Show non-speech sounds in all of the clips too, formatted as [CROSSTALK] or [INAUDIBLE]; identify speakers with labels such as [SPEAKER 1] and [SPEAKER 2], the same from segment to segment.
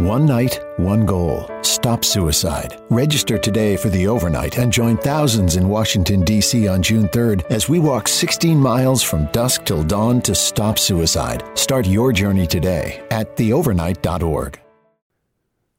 [SPEAKER 1] One night, one goal. Stop suicide. Register today for the overnight and join thousands in Washington, D.C. on June 3rd as we walk 16 miles from dusk till dawn to stop suicide. Start your journey today at theovernight.org.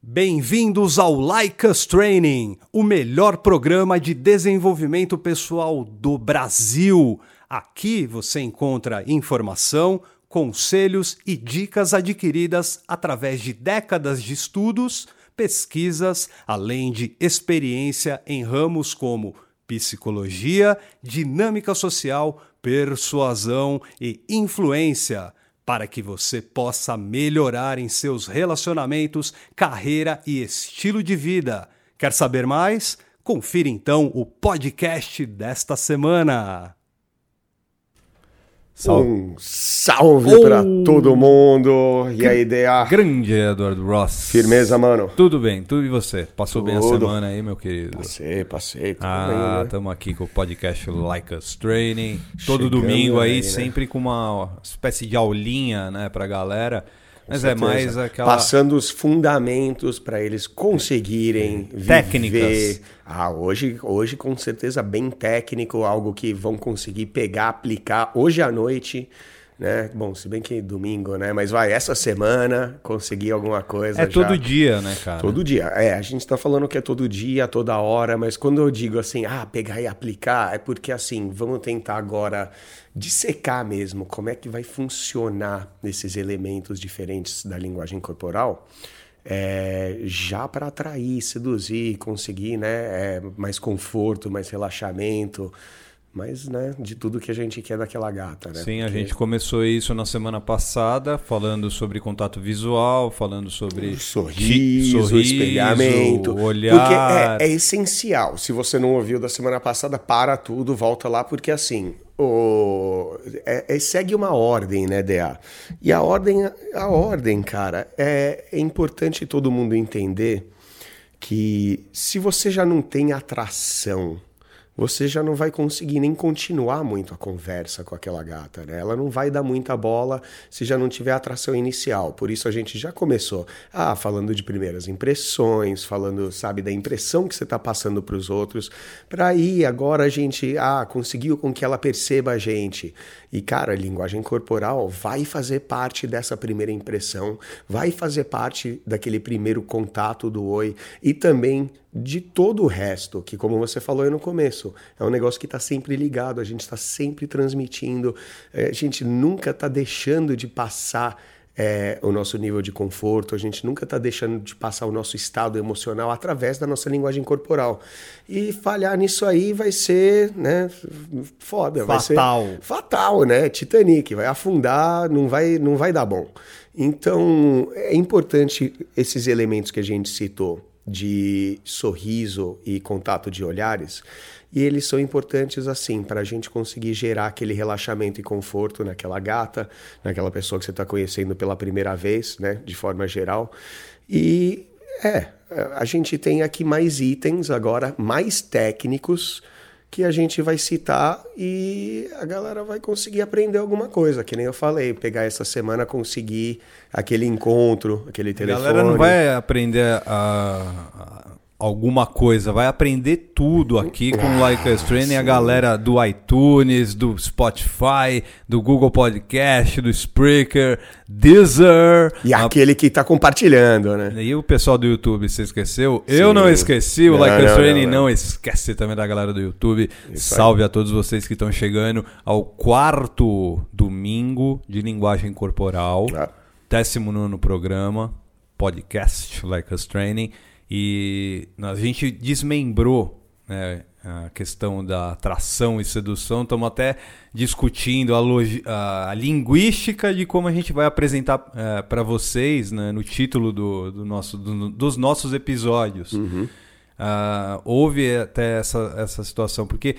[SPEAKER 2] Bem-vindos ao Us Training, o melhor programa de desenvolvimento pessoal do Brasil. Aqui você encontra informação conselhos e dicas adquiridas através de décadas de estudos, pesquisas, além de experiência em ramos como psicologia, dinâmica social, persuasão e influência, para que você possa melhorar em seus relacionamentos, carreira e estilo de vida. Quer saber mais? Confira então o podcast desta semana.
[SPEAKER 3] Salve. Um salve oh. para todo mundo. E a ideia.
[SPEAKER 2] Grande Eduardo Ross.
[SPEAKER 3] Firmeza, mano.
[SPEAKER 2] Tudo bem, tudo e você? Passou tudo. bem a semana aí, meu querido?
[SPEAKER 3] Passei, passei.
[SPEAKER 2] ah, estamos né? aqui com o podcast Like Us Training. Todo Chegando domingo aí, aí né? sempre com uma espécie de aulinha, né, pra galera. Mas é mais aquela.
[SPEAKER 3] Passando os fundamentos para eles conseguirem
[SPEAKER 2] Técnicas.
[SPEAKER 3] Viver. Ah, hoje, hoje com certeza bem técnico, algo que vão conseguir pegar, aplicar hoje à noite né? Bom, se bem que domingo, né? Mas vai, essa semana consegui alguma coisa.
[SPEAKER 2] É já. todo dia, né, cara?
[SPEAKER 3] Todo dia. É, a gente tá falando que é todo dia, toda hora, mas quando eu digo assim, ah, pegar e aplicar, é porque assim, vamos tentar agora dissecar mesmo como é que vai funcionar esses elementos diferentes da linguagem corporal. É, já para atrair, seduzir, conseguir né, é, mais conforto, mais relaxamento, mas né, de tudo que a gente quer daquela gata, né?
[SPEAKER 2] Sim, Porque... a gente começou isso na semana passada, falando sobre contato visual, falando sobre
[SPEAKER 3] sorriso, sorriso espelhamento,
[SPEAKER 2] olhar.
[SPEAKER 3] Porque é, é, essencial. Se você não ouviu da semana passada, para tudo, volta lá, porque assim. O, é, é, segue uma ordem, né, DA? E a ordem, a ordem, cara, é, é importante todo mundo entender que se você já não tem atração você já não vai conseguir nem continuar muito a conversa com aquela gata, né? Ela não vai dar muita bola se já não tiver atração inicial. Por isso a gente já começou, ah, falando de primeiras impressões, falando, sabe, da impressão que você está passando para os outros, para aí agora a gente, ah, conseguiu com que ela perceba a gente. E cara, a linguagem corporal vai fazer parte dessa primeira impressão, vai fazer parte daquele primeiro contato do oi e também de todo o resto, que como você falou aí no começo, é um negócio que está sempre ligado, a gente está sempre transmitindo, é, a gente nunca está deixando de passar é, o nosso nível de conforto, a gente nunca está deixando de passar o nosso estado emocional através da nossa linguagem corporal. E falhar nisso aí vai ser, né, foda,
[SPEAKER 2] fatal.
[SPEAKER 3] vai ser fatal, né? Titanic, vai afundar, não vai, não vai dar bom. Então, é importante esses elementos que a gente citou de sorriso e contato de olhares, e eles são importantes assim para a gente conseguir gerar aquele relaxamento e conforto naquela gata, naquela pessoa que você está conhecendo pela primeira vez, né, de forma geral. E é, a gente tem aqui mais itens agora, mais técnicos que a gente vai citar e a galera vai conseguir aprender alguma coisa, que nem eu falei, pegar essa semana, conseguir aquele encontro, aquele telefone.
[SPEAKER 2] A galera não vai aprender a, alguma coisa, vai aprender tudo aqui com o Like Us Training, a galera do iTunes, do Spotify, do Google Podcast, do Spreaker, Deezer.
[SPEAKER 3] E a... aquele que está compartilhando, né?
[SPEAKER 2] E o pessoal do YouTube, você esqueceu? Sim. Eu não esqueci, o Like não, Us Training não, não, não, esquece também da galera do YouTube. Isso Salve aí. a todos vocês que estão chegando ao quarto domingo de linguagem corporal, ah. 19 programa, podcast Like Us Training. E a gente desmembrou né, a questão da atração e sedução, estamos até discutindo a, a, a, linguística de como a gente vai apresentar é, para vocês né, no título do, do nosso, do, dos nossos episódios. Uhum. Uh, houve até essa, essa situação, porque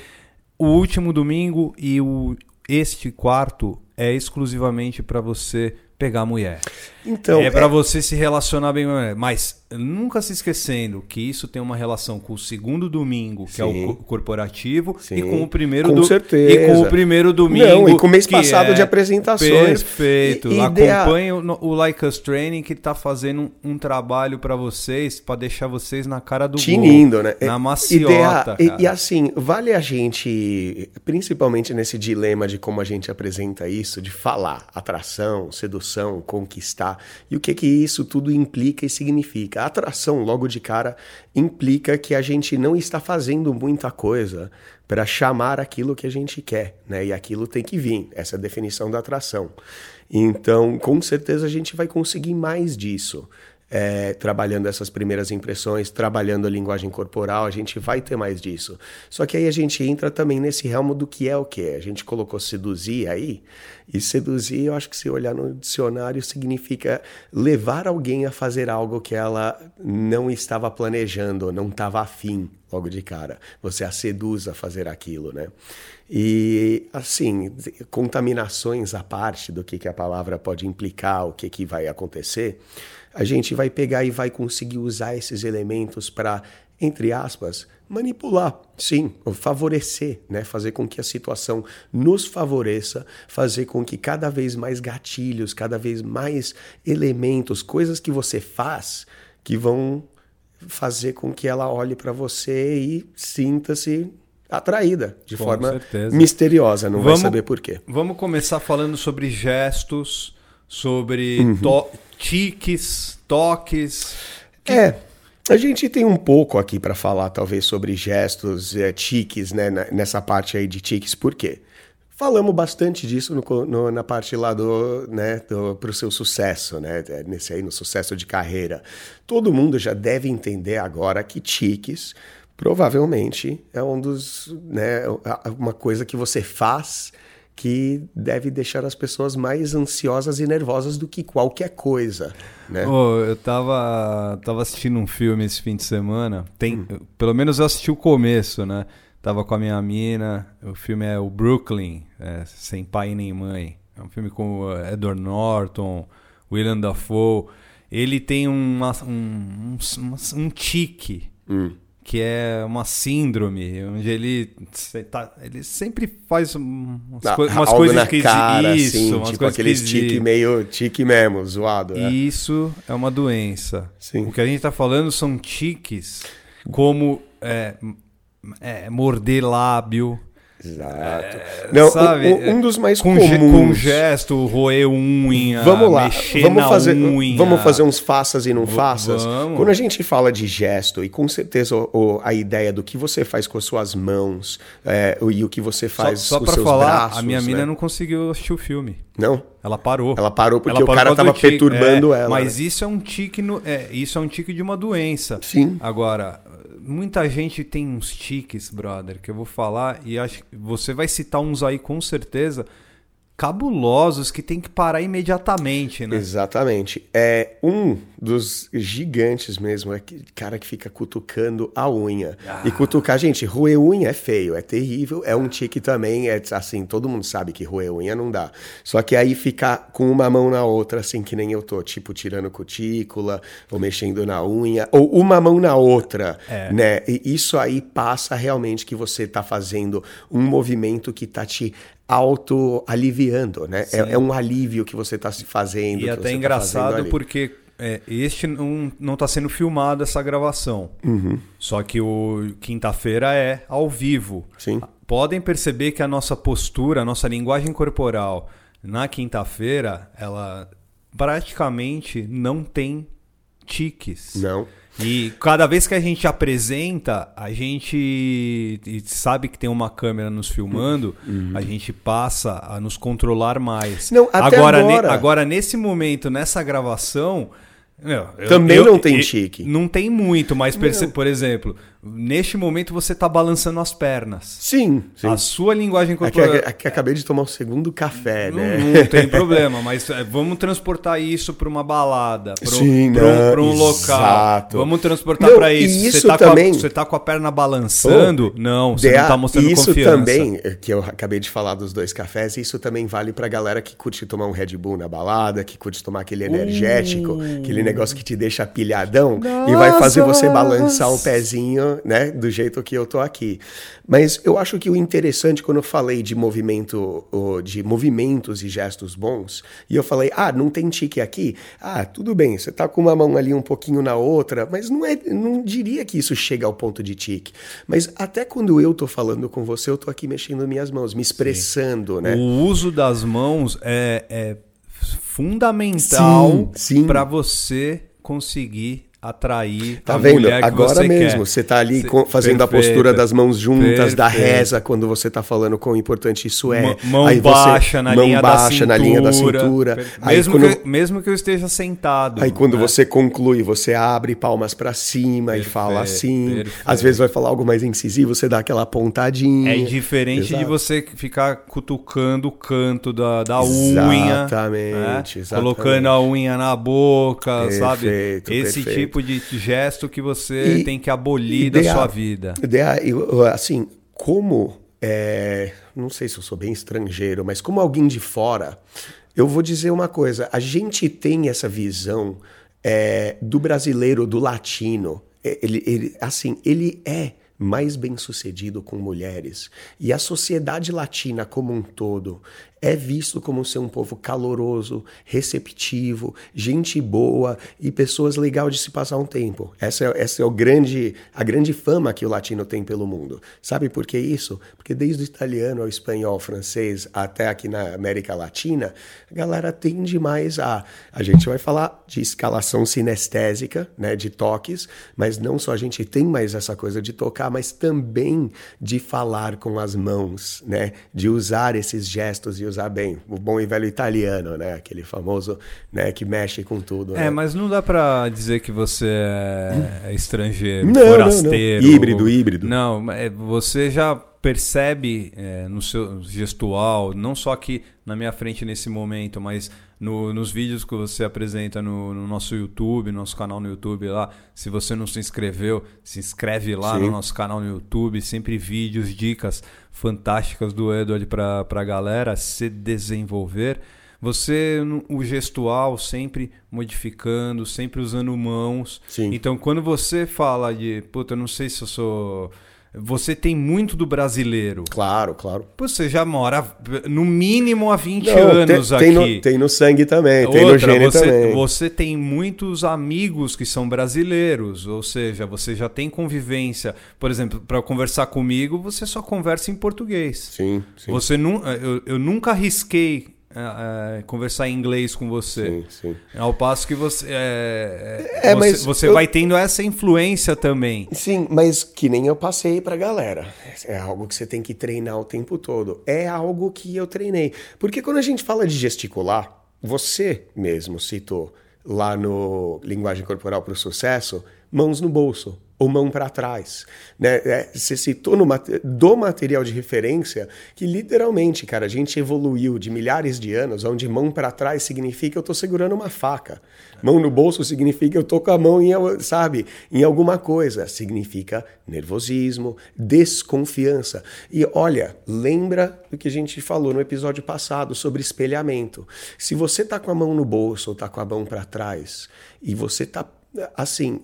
[SPEAKER 2] o último domingo e o, este quarto é exclusivamente para você pegar a mulher. Então, é para é... você se relacionar bem, mas nunca se esquecendo que isso tem uma relação com o segundo domingo, que Sim. é o corporativo, Sim. e com o primeiro
[SPEAKER 3] com certeza.
[SPEAKER 2] e com o primeiro domingo. Não,
[SPEAKER 3] e com o mês passado é de apresentações.
[SPEAKER 2] Perfeito. E, Acompanhe o, o Like Us Training que está fazendo um, um trabalho para vocês, para deixar vocês na cara do
[SPEAKER 3] Tinindo, gol, né?
[SPEAKER 2] Na maciota.
[SPEAKER 3] E, e assim, vale a gente, principalmente nesse dilema de como a gente apresenta isso, de falar atração, sedução, conquistar, e o que que isso tudo implica e significa. A atração, logo de cara, implica que a gente não está fazendo muita coisa para chamar aquilo que a gente quer, né? E aquilo tem que vir. Essa é a definição da atração. Então, com certeza a gente vai conseguir mais disso é, trabalhando essas primeiras impressões, trabalhando a linguagem corporal, a gente vai ter mais disso. Só que aí a gente entra também nesse ramo do que é o que. A gente colocou seduzir aí, e seduzir, eu acho que se olhar no dicionário, significa levar alguém a fazer algo que ela não estava planejando, não estava afim logo de cara. Você a seduz a fazer aquilo, né? E, assim, contaminações à parte do que, que a palavra pode implicar, o que, que vai acontecer a gente vai pegar e vai conseguir usar esses elementos para, entre aspas, manipular, sim, favorecer, né? fazer com que a situação nos favoreça, fazer com que cada vez mais gatilhos, cada vez mais elementos, coisas que você faz que vão fazer com que ela olhe para você e sinta-se atraída de com forma certeza. misteriosa, não vamos, vai saber por quê.
[SPEAKER 2] Vamos começar falando sobre gestos, sobre uhum. to tiques, toques.
[SPEAKER 3] Que... É. A gente tem um pouco aqui para falar, talvez, sobre gestos, é, tiques, né? Nessa parte aí de tiques, por quê? Falamos bastante disso no, no, na parte lá do, né, do, pro seu sucesso, né, é, nesse aí, no sucesso de carreira. Todo mundo já deve entender agora que tiques provavelmente é um dos, né, uma coisa que você faz que deve deixar as pessoas mais ansiosas e nervosas do que qualquer coisa, né?
[SPEAKER 2] Oh, eu tava, tava assistindo um filme esse fim de semana, tem, hum. pelo menos eu assisti o começo, né? Tava com a minha mina, o filme é o Brooklyn, é, Sem Pai Nem Mãe. É um filme com Edward Norton, William Dafoe. Ele tem uma, um, um, um tique hum que é uma síndrome, onde ele, tá, ele sempre faz umas,
[SPEAKER 3] ah, co umas coisas que cara, isso, assim, umas tipo coisas aquele tique meio tique mesmo, zoado.
[SPEAKER 2] Né? Isso é uma doença. Sim. O que a gente está falando são tiques, como é, é, morder lábio,
[SPEAKER 3] Exato. É, não, sabe, um, um, dos mais com comuns.
[SPEAKER 2] com gesto, roer unha,
[SPEAKER 3] vamos lá, vamos fazer, unha. Vamos fazer uns faças e não faças. Vamos. Quando a gente fala de gesto, e com certeza o, a ideia do que você faz com as suas mãos é, e o que você faz
[SPEAKER 2] só, só
[SPEAKER 3] com os seus
[SPEAKER 2] falar,
[SPEAKER 3] braços.
[SPEAKER 2] A minha né? mina não conseguiu assistir o filme.
[SPEAKER 3] Não?
[SPEAKER 2] Ela parou.
[SPEAKER 3] Ela parou porque ela parou o cara estava perturbando
[SPEAKER 2] é,
[SPEAKER 3] ela.
[SPEAKER 2] Mas né? isso é um tique no, é, isso é um tique de uma doença.
[SPEAKER 3] Sim.
[SPEAKER 2] Agora, muita gente tem uns tiques, brother, que eu vou falar e acho que você vai citar uns aí com certeza cabulosos que tem que parar imediatamente, né?
[SPEAKER 3] Exatamente. É um dos gigantes mesmo, é que cara que fica cutucando a unha. Ah. E cutucar, gente, roer unha é feio, é terrível, é um tique também, é assim, todo mundo sabe que roer unha não dá. Só que aí ficar com uma mão na outra, assim que nem eu tô, tipo tirando cutícula, ou mexendo na unha, ou uma mão na outra, é. né? E isso aí passa realmente que você tá fazendo um movimento que tá te auto-aliviando, né? É, é, um alívio que você está se fazendo.
[SPEAKER 2] E até
[SPEAKER 3] tá
[SPEAKER 2] engraçado porque é, este não está sendo filmado essa gravação.
[SPEAKER 3] Uhum.
[SPEAKER 2] Só que o quinta-feira é ao vivo.
[SPEAKER 3] Sim.
[SPEAKER 2] Podem perceber que a nossa postura, a nossa linguagem corporal na quinta-feira, ela praticamente não tem tiques.
[SPEAKER 3] Não.
[SPEAKER 2] E cada vez que a gente apresenta, a gente sabe que tem uma câmera nos filmando, uhum. a gente passa a nos controlar mais.
[SPEAKER 3] Não, até
[SPEAKER 2] agora,
[SPEAKER 3] agora.
[SPEAKER 2] Ne, agora, nesse momento, nessa gravação, Não, eu-
[SPEAKER 3] Também
[SPEAKER 2] eu-
[SPEAKER 3] não tem
[SPEAKER 2] eu-
[SPEAKER 3] tique.
[SPEAKER 2] Não tem muito, mas, por exemplo, neste momento você tá balançando as pernas.
[SPEAKER 3] Sim, sim.
[SPEAKER 2] A sua linguagem
[SPEAKER 3] É que,
[SPEAKER 2] corporal.
[SPEAKER 3] é que acabei de tomar o segundo café,
[SPEAKER 2] Não,
[SPEAKER 3] né?
[SPEAKER 2] não tem problema, mas é, vamos transportar isso para uma balada, para um,
[SPEAKER 3] não,
[SPEAKER 2] local.
[SPEAKER 3] exato.
[SPEAKER 2] Vamos transportar para
[SPEAKER 3] e
[SPEAKER 2] isso.
[SPEAKER 3] isso
[SPEAKER 2] você, tá
[SPEAKER 3] também-
[SPEAKER 2] com tá com a perna balançando? não, você não tá mostrando
[SPEAKER 3] isso
[SPEAKER 2] confiança.
[SPEAKER 3] também, é, que eu acabei de falar dos dois cafés, isso também vale pra galera que curte tomar um Red Bull na balada, que curte tomar aquele energético, aquele negócio que te deixa pilhadão e vai fazer você balançar o pezinho, né, do jeito que eu tô aqui. Mas eu acho que o interessante quando eu falei de movimento, de movimentos e gestos bons, e eu falei, ah, não tem tique aqui? Ah, tudo bem, você tá com uma mão ali um pouquinho na outra, mas não é, não diria que isso chega ao ponto de tique. Mas até quando eu tô falando com você, eu tô aqui mexendo minhas mãos, me expressando, né?
[SPEAKER 2] O uso das mãos é, é fundamental
[SPEAKER 3] Sim, sim.
[SPEAKER 2] para você conseguir atrair
[SPEAKER 3] Tá
[SPEAKER 2] a
[SPEAKER 3] vendo?
[SPEAKER 2] mulher que
[SPEAKER 3] Agora
[SPEAKER 2] você
[SPEAKER 3] mesmo,
[SPEAKER 2] quer.
[SPEAKER 3] você tá ali fazendo a postura das mãos juntas, da reza, quando você tá falando quão importante isso é.
[SPEAKER 2] Mão-
[SPEAKER 3] Aí você-
[SPEAKER 2] baixa na
[SPEAKER 3] mão
[SPEAKER 2] linha
[SPEAKER 3] baixa
[SPEAKER 2] da cintura.
[SPEAKER 3] na linha da cintura. Aí
[SPEAKER 2] Mesmo,
[SPEAKER 3] quando-
[SPEAKER 2] que, eu- mesmo que eu esteja sentado.
[SPEAKER 3] Aí quando
[SPEAKER 2] né?
[SPEAKER 3] você conclui, você abre palmas pra cima e fala assim. Às vezes vai falar algo mais incisivo, você dá aquela pontadinha.
[SPEAKER 2] É diferente de você ficar cutucando o canto da, da unha.
[SPEAKER 3] Exatamente,
[SPEAKER 2] né?
[SPEAKER 3] exatamente.
[SPEAKER 2] Colocando a unha na boca, sabe? Esse
[SPEAKER 3] perfeito.
[SPEAKER 2] Tipo de gesto que você
[SPEAKER 3] E-
[SPEAKER 2] tem que abolir da sua vida.
[SPEAKER 3] eu- assim, como. é, não sei se eu sou bem estrangeiro, mas como alguém de fora, eu vou dizer uma coisa: a gente tem essa visão é, do brasileiro, do latino. É, Ele, ele, assim, ele é mais bem sucedido com mulheres. E a sociedade latina como um todo é visto como ser um povo caloroso, receptivo, gente boa e pessoas legais de se passar um tempo. Essa é, essa é o grande, a grande fama que o latino tem pelo mundo. Sabe por que isso? Porque desde o italiano ao espanhol, ao francês, até aqui na América Latina, a galera tende mais a... A gente vai falar de escalação sinestésica, né, de toques, mas não só a gente tem mais essa coisa de tocar, mas também de falar com as mãos, né, de usar esses gestos e usar bem. O bom e velho italiano, né, aquele famoso, né, que mexe com tudo.
[SPEAKER 2] É,
[SPEAKER 3] né?
[SPEAKER 2] mas não dá pra dizer que você é estrangeiro,
[SPEAKER 3] Não, não, não.
[SPEAKER 2] forasteiro.
[SPEAKER 3] Híbrido, híbrido.
[SPEAKER 2] Não, é, você já percebe é, no seu gestual, não só aqui na minha frente nesse momento, mas no- nos vídeos que você apresenta no, no nosso YouTube, nosso canal no YouTube lá. Se você não se inscreveu, se inscreve lá
[SPEAKER 3] Sim.
[SPEAKER 2] no nosso canal no YouTube. Sempre vídeos, dicas fantásticas do Edward para a galera se desenvolver. Você, o gestual, sempre modificando, sempre usando mãos.
[SPEAKER 3] Sim.
[SPEAKER 2] Então, quando você fala de, puta, eu não sei se eu sou. Você tem muito do brasileiro.
[SPEAKER 3] Claro, claro.
[SPEAKER 2] Você já mora no mínimo há 20
[SPEAKER 3] Não,
[SPEAKER 2] anos
[SPEAKER 3] tem, tem
[SPEAKER 2] aqui.
[SPEAKER 3] no, tem no sangue também, tem no
[SPEAKER 2] Outra,
[SPEAKER 3] gene
[SPEAKER 2] você,
[SPEAKER 3] também.
[SPEAKER 2] você tem muitos amigos que são brasileiros, ou seja, você já tem convivência. Por exemplo, para conversar comigo, você só conversa em português.
[SPEAKER 3] Sim, sim.
[SPEAKER 2] Você nu, eu, eu nunca arrisquei eh, eh, conversar em inglês com você.
[SPEAKER 3] Sim, sim.
[SPEAKER 2] Ao passo que você, eh,
[SPEAKER 3] É,
[SPEAKER 2] você,
[SPEAKER 3] mas
[SPEAKER 2] você
[SPEAKER 3] eu-
[SPEAKER 2] vai tendo essa influência também.
[SPEAKER 3] Sim, mas que nem eu passei pra galera. É algo que você tem que treinar o tempo todo. É algo que eu treinei. Porque quando a gente fala de gesticular, você mesmo citou lá no Linguagem Corporal para o Sucesso, mãos no bolso ou mão para trás. Né? É, você citou no, do material de referência que literalmente, cara, a gente evoluiu de milhares de anos, onde mão para trás significa eu tô segurando uma faca. Mão no bolso significa eu tô com a mão em, sabe, em alguma coisa. Significa nervosismo, desconfiança. E olha, lembra do que a gente falou no episódio passado sobre espelhamento. Se você tá com a mão no bolso ou tá com a mão para trás e você tá assim,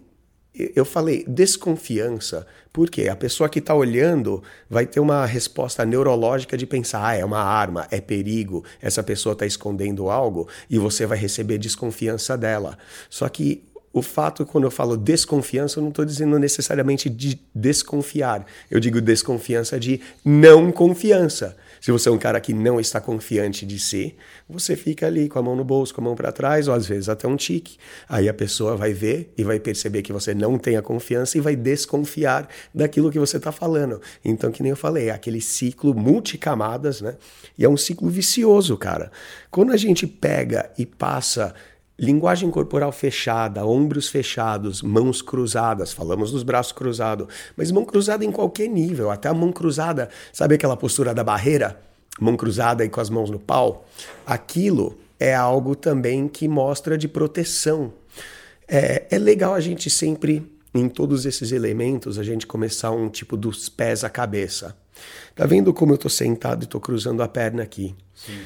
[SPEAKER 3] eu falei desconfiança, porque a pessoa que está olhando vai ter uma resposta neurológica de pensar, ah, é uma arma, é perigo, essa pessoa está escondendo algo, e você vai receber desconfiança dela. Só que o fato, quando eu falo desconfiança, eu não estou dizendo necessariamente de desconfiar. Eu digo desconfiança de não confiança. Se você é um cara que não está confiante de si, você fica ali com a mão no bolso, com a mão para trás, ou às vezes até um tique. Aí a pessoa vai ver e vai perceber que você não tem a confiança e vai desconfiar daquilo que você está falando. Então, que nem eu falei, é aquele ciclo multicamadas, né? E é um ciclo vicioso, cara. Quando a gente pega e passa Linguagem corporal fechada, ombros fechados, mãos cruzadas, falamos dos braços cruzados, mas mão cruzada em qualquer nível, até a mão cruzada, sabe aquela postura da barreira? Mão cruzada e com as mãos no pau? Aquilo é algo também que mostra de proteção. É, é legal a gente sempre, em todos esses elementos, a gente começar um tipo dos pés à cabeça. Tá vendo como eu tô sentado e tô cruzando a perna aqui? Sim.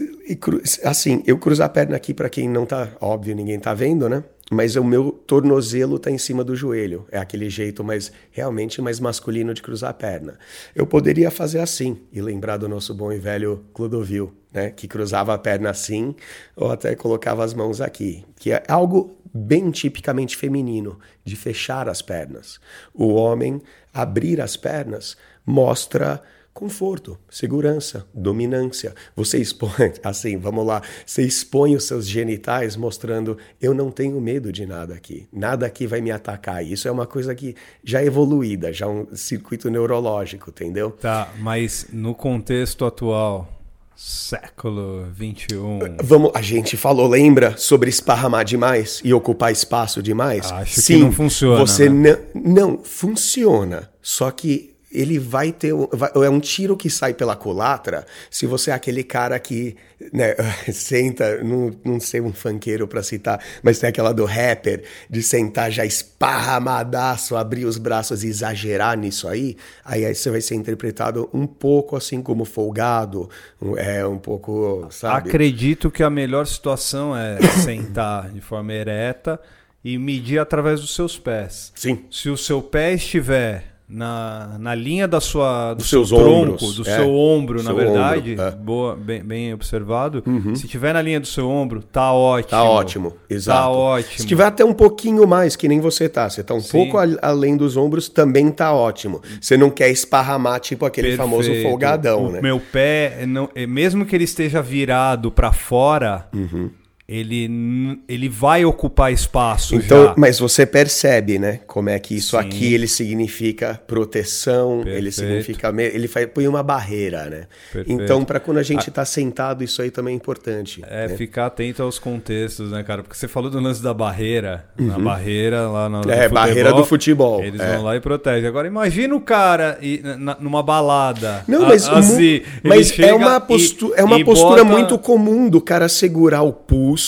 [SPEAKER 3] E, assim, eu cruzo a perna aqui para quem não tá, óbvio, ninguém tá vendo, né? Mas o meu tornozelo tá em cima do joelho. É aquele jeito mais realmente mais masculino de cruzar a perna. Eu poderia fazer assim e lembrar do nosso bom e velho Clodovil, né, que cruzava a perna assim ou até colocava as mãos aqui, que é algo bem tipicamente feminino, de fechar as pernas. O homem abrir as pernas mostra conforto, segurança, dominância. Você expõe, [LAUGHS] assim, vamos lá, você expõe os seus genitais mostrando eu não tenho medo de nada aqui, nada aqui vai me atacar. Isso é uma coisa que já é evoluída, já é um circuito neurológico, entendeu?
[SPEAKER 2] Tá, mas no contexto atual, século 21.
[SPEAKER 3] Vamos, a gente falou, lembra sobre esparramar demais e ocupar espaço demais?
[SPEAKER 2] Acho Sim, que não funciona.
[SPEAKER 3] Você né? não, não funciona. Só que ele vai ter. Vai, é um tiro que sai pela culatra se você é aquele cara que né, [LAUGHS] senta, não, não sei um funkeiro para citar, mas tem aquela do rapper, de sentar já esparramadaço, abrir os braços e exagerar nisso aí, aí, aí você vai ser interpretado um pouco assim como folgado, é um pouco. Sabe?
[SPEAKER 2] Acredito que a melhor situação é [COUGHS] sentar de forma ereta e medir através dos seus pés.
[SPEAKER 3] Sim.
[SPEAKER 2] Se o seu pé estiver na, na linha da sua, do
[SPEAKER 3] seu
[SPEAKER 2] seu
[SPEAKER 3] tronco,
[SPEAKER 2] tronco, do
[SPEAKER 3] é.
[SPEAKER 2] seu ombro,
[SPEAKER 3] Do
[SPEAKER 2] na
[SPEAKER 3] seu
[SPEAKER 2] verdade,
[SPEAKER 3] ombro, é.
[SPEAKER 2] boa, bem, bem observado. Se tiver na linha do seu ombro, tá ótimo.
[SPEAKER 3] Tá ótimo, exato.
[SPEAKER 2] Tá ótimo.
[SPEAKER 3] Se tiver até um pouquinho mais, que nem você tá, você tá um
[SPEAKER 2] Sim.
[SPEAKER 3] pouco a- além dos ombros, também tá ótimo. Você não quer esparramar, tipo aquele famoso
[SPEAKER 2] Perfeito.
[SPEAKER 3] folgadão,
[SPEAKER 2] o
[SPEAKER 3] né?
[SPEAKER 2] Meu pé, não, é, mesmo que ele esteja virado para fora,
[SPEAKER 3] Uhum.
[SPEAKER 2] Ele, ele vai ocupar espaço
[SPEAKER 3] Então,
[SPEAKER 2] já.
[SPEAKER 3] mas você percebe, né? Como é que isso
[SPEAKER 2] Sim.
[SPEAKER 3] aqui ele significa proteção, ele
[SPEAKER 2] Perfeito.
[SPEAKER 3] significa. me- Ele faz, põe uma barreira, né?
[SPEAKER 2] Perfeito.
[SPEAKER 3] Então, para quando a gente tá sentado, isso aí também é importante.
[SPEAKER 2] É,
[SPEAKER 3] né?
[SPEAKER 2] ficar atento aos contextos, né, cara? Porque você falou do lance da barreira. Na barreira lá no
[SPEAKER 3] É, barreira do futebol,
[SPEAKER 2] Eles
[SPEAKER 3] é.
[SPEAKER 2] vão lá e protegem. Agora imagina o cara e, na- numa balada.
[SPEAKER 3] Não,
[SPEAKER 2] a-
[SPEAKER 3] mas, mu-
[SPEAKER 2] assim, ele
[SPEAKER 3] mas é uma,
[SPEAKER 2] e-
[SPEAKER 3] postu é uma
[SPEAKER 2] e
[SPEAKER 3] postura
[SPEAKER 2] bota-
[SPEAKER 3] muito comum do cara segurar o pulso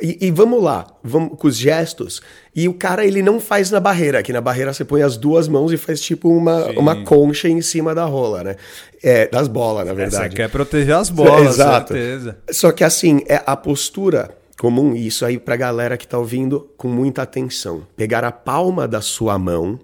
[SPEAKER 3] e, e vamos lá, vamos com os gestos. E o cara ele não faz na barreira, aqui na barreira você põe as duas mãos e faz tipo uma,
[SPEAKER 2] Sim.
[SPEAKER 3] uma concha em cima da rola, né? É, das bolas, na
[SPEAKER 2] Você
[SPEAKER 3] verdade.
[SPEAKER 2] quer proteger as bolas, [LAUGHS]
[SPEAKER 3] Exato.
[SPEAKER 2] certeza.
[SPEAKER 3] Só que assim, é a postura comum, e isso aí pra galera que tá ouvindo com muita atenção. Pegar a palma da sua mão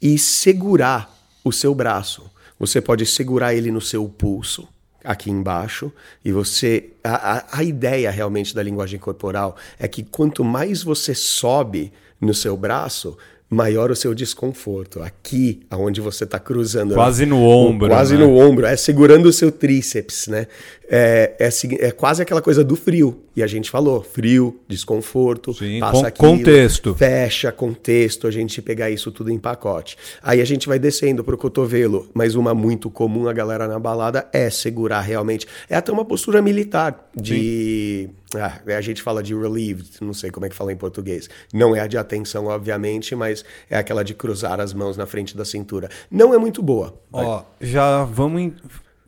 [SPEAKER 3] e segurar o seu braço. Você pode segurar ele no seu pulso, aqui embaixo, e você. A, a, ideia realmente da linguagem corporal é que quanto mais você sobe no seu braço, maior o seu desconforto. Aqui, aonde você está cruzando.
[SPEAKER 2] Quase no ombro,
[SPEAKER 3] Quase
[SPEAKER 2] né?
[SPEAKER 3] no ombro, é segurando o seu tríceps, né? É, é, é quase aquela coisa do frio. E a gente falou, frio, desconforto,
[SPEAKER 2] Sim,
[SPEAKER 3] passa
[SPEAKER 2] con-
[SPEAKER 3] aquilo,
[SPEAKER 2] contexto.
[SPEAKER 3] fecha, contexto, a gente pegar isso tudo em pacote. Aí a gente vai descendo pro cotovelo, mas uma muito comum a galera na balada é segurar realmente. É até uma postura militar de... Ah, a gente fala de relieved, não sei como é que fala em português. Não é a de atenção, obviamente, mas é aquela de cruzar as mãos na frente da cintura. Não é muito boa.
[SPEAKER 2] Ó, já vamos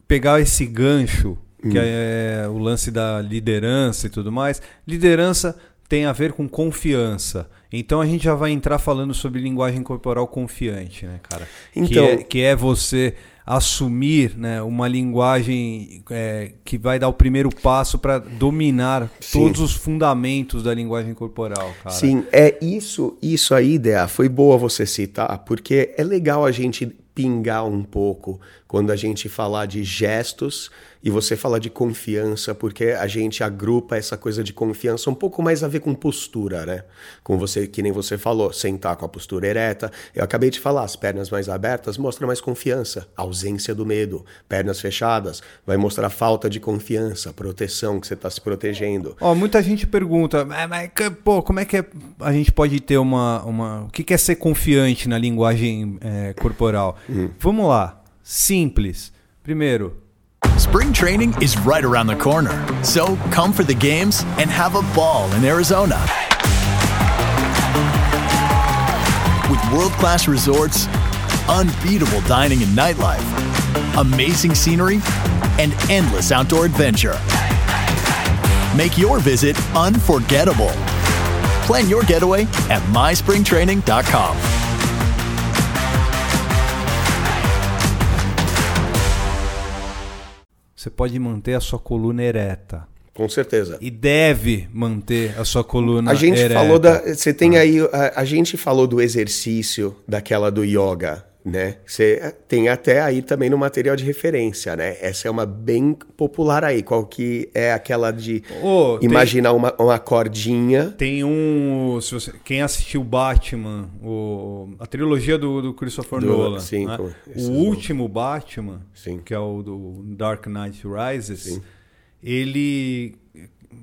[SPEAKER 2] pegar esse gancho, que
[SPEAKER 3] Hum.
[SPEAKER 2] é o lance da liderança e tudo mais. Liderança tem a ver com confiança. Então a gente já vai entrar falando sobre linguagem corporal confiante, né, cara?
[SPEAKER 3] Então-
[SPEAKER 2] que, é, que é você assumir né, uma linguagem é, que vai dar o primeiro passo para dominar
[SPEAKER 3] Sim.
[SPEAKER 2] todos os fundamentos da linguagem corporal, cara.
[SPEAKER 3] Sim, é isso, isso aí, Dea, foi boa você citar, porque é legal a gente pingar um pouco quando a gente falar de gestos e você falar de confiança, porque a gente agrupa essa coisa de confiança um pouco mais a ver com postura, né? Com você, que nem você falou, sentar com a postura ereta. Eu acabei de falar, as pernas mais abertas mostra mais confiança, ausência do medo. Pernas fechadas vai mostrar falta de confiança, proteção, que você está se protegendo.
[SPEAKER 2] Ó, muita gente pergunta, mas, mas, pô, como é que é- a gente pode ter uma, uma. O que é ser confiante na linguagem é, corporal? Vamos lá. Simples. Primeiro,
[SPEAKER 4] Spring training is right around the corner. So come for the games and have a ball in Arizona. With world class resorts, unbeatable dining and nightlife, amazing scenery, and endless outdoor adventure. Make your visit unforgettable. Plan your getaway at myspringtraining.com.
[SPEAKER 2] Você pode manter a sua coluna ereta.
[SPEAKER 3] Com certeza.
[SPEAKER 2] E deve manter a sua coluna
[SPEAKER 3] A gente
[SPEAKER 2] ereta.
[SPEAKER 3] falou da. Você tem aí. A, a gente falou do exercício daquela do yoga, né? Você tem até aí também no material de referência, né? Essa é uma bem popular aí. Qual que é aquela de
[SPEAKER 2] tem-
[SPEAKER 3] imaginar uma, uma cordinha.
[SPEAKER 2] Tem um. Se você, quem assistiu Batman, o, a trilogia do, do Christopher
[SPEAKER 3] Do-
[SPEAKER 2] Nolan.
[SPEAKER 3] sim,
[SPEAKER 2] né? o último Batman,
[SPEAKER 3] Sim.
[SPEAKER 2] que é o do Dark Knight Rises, ele.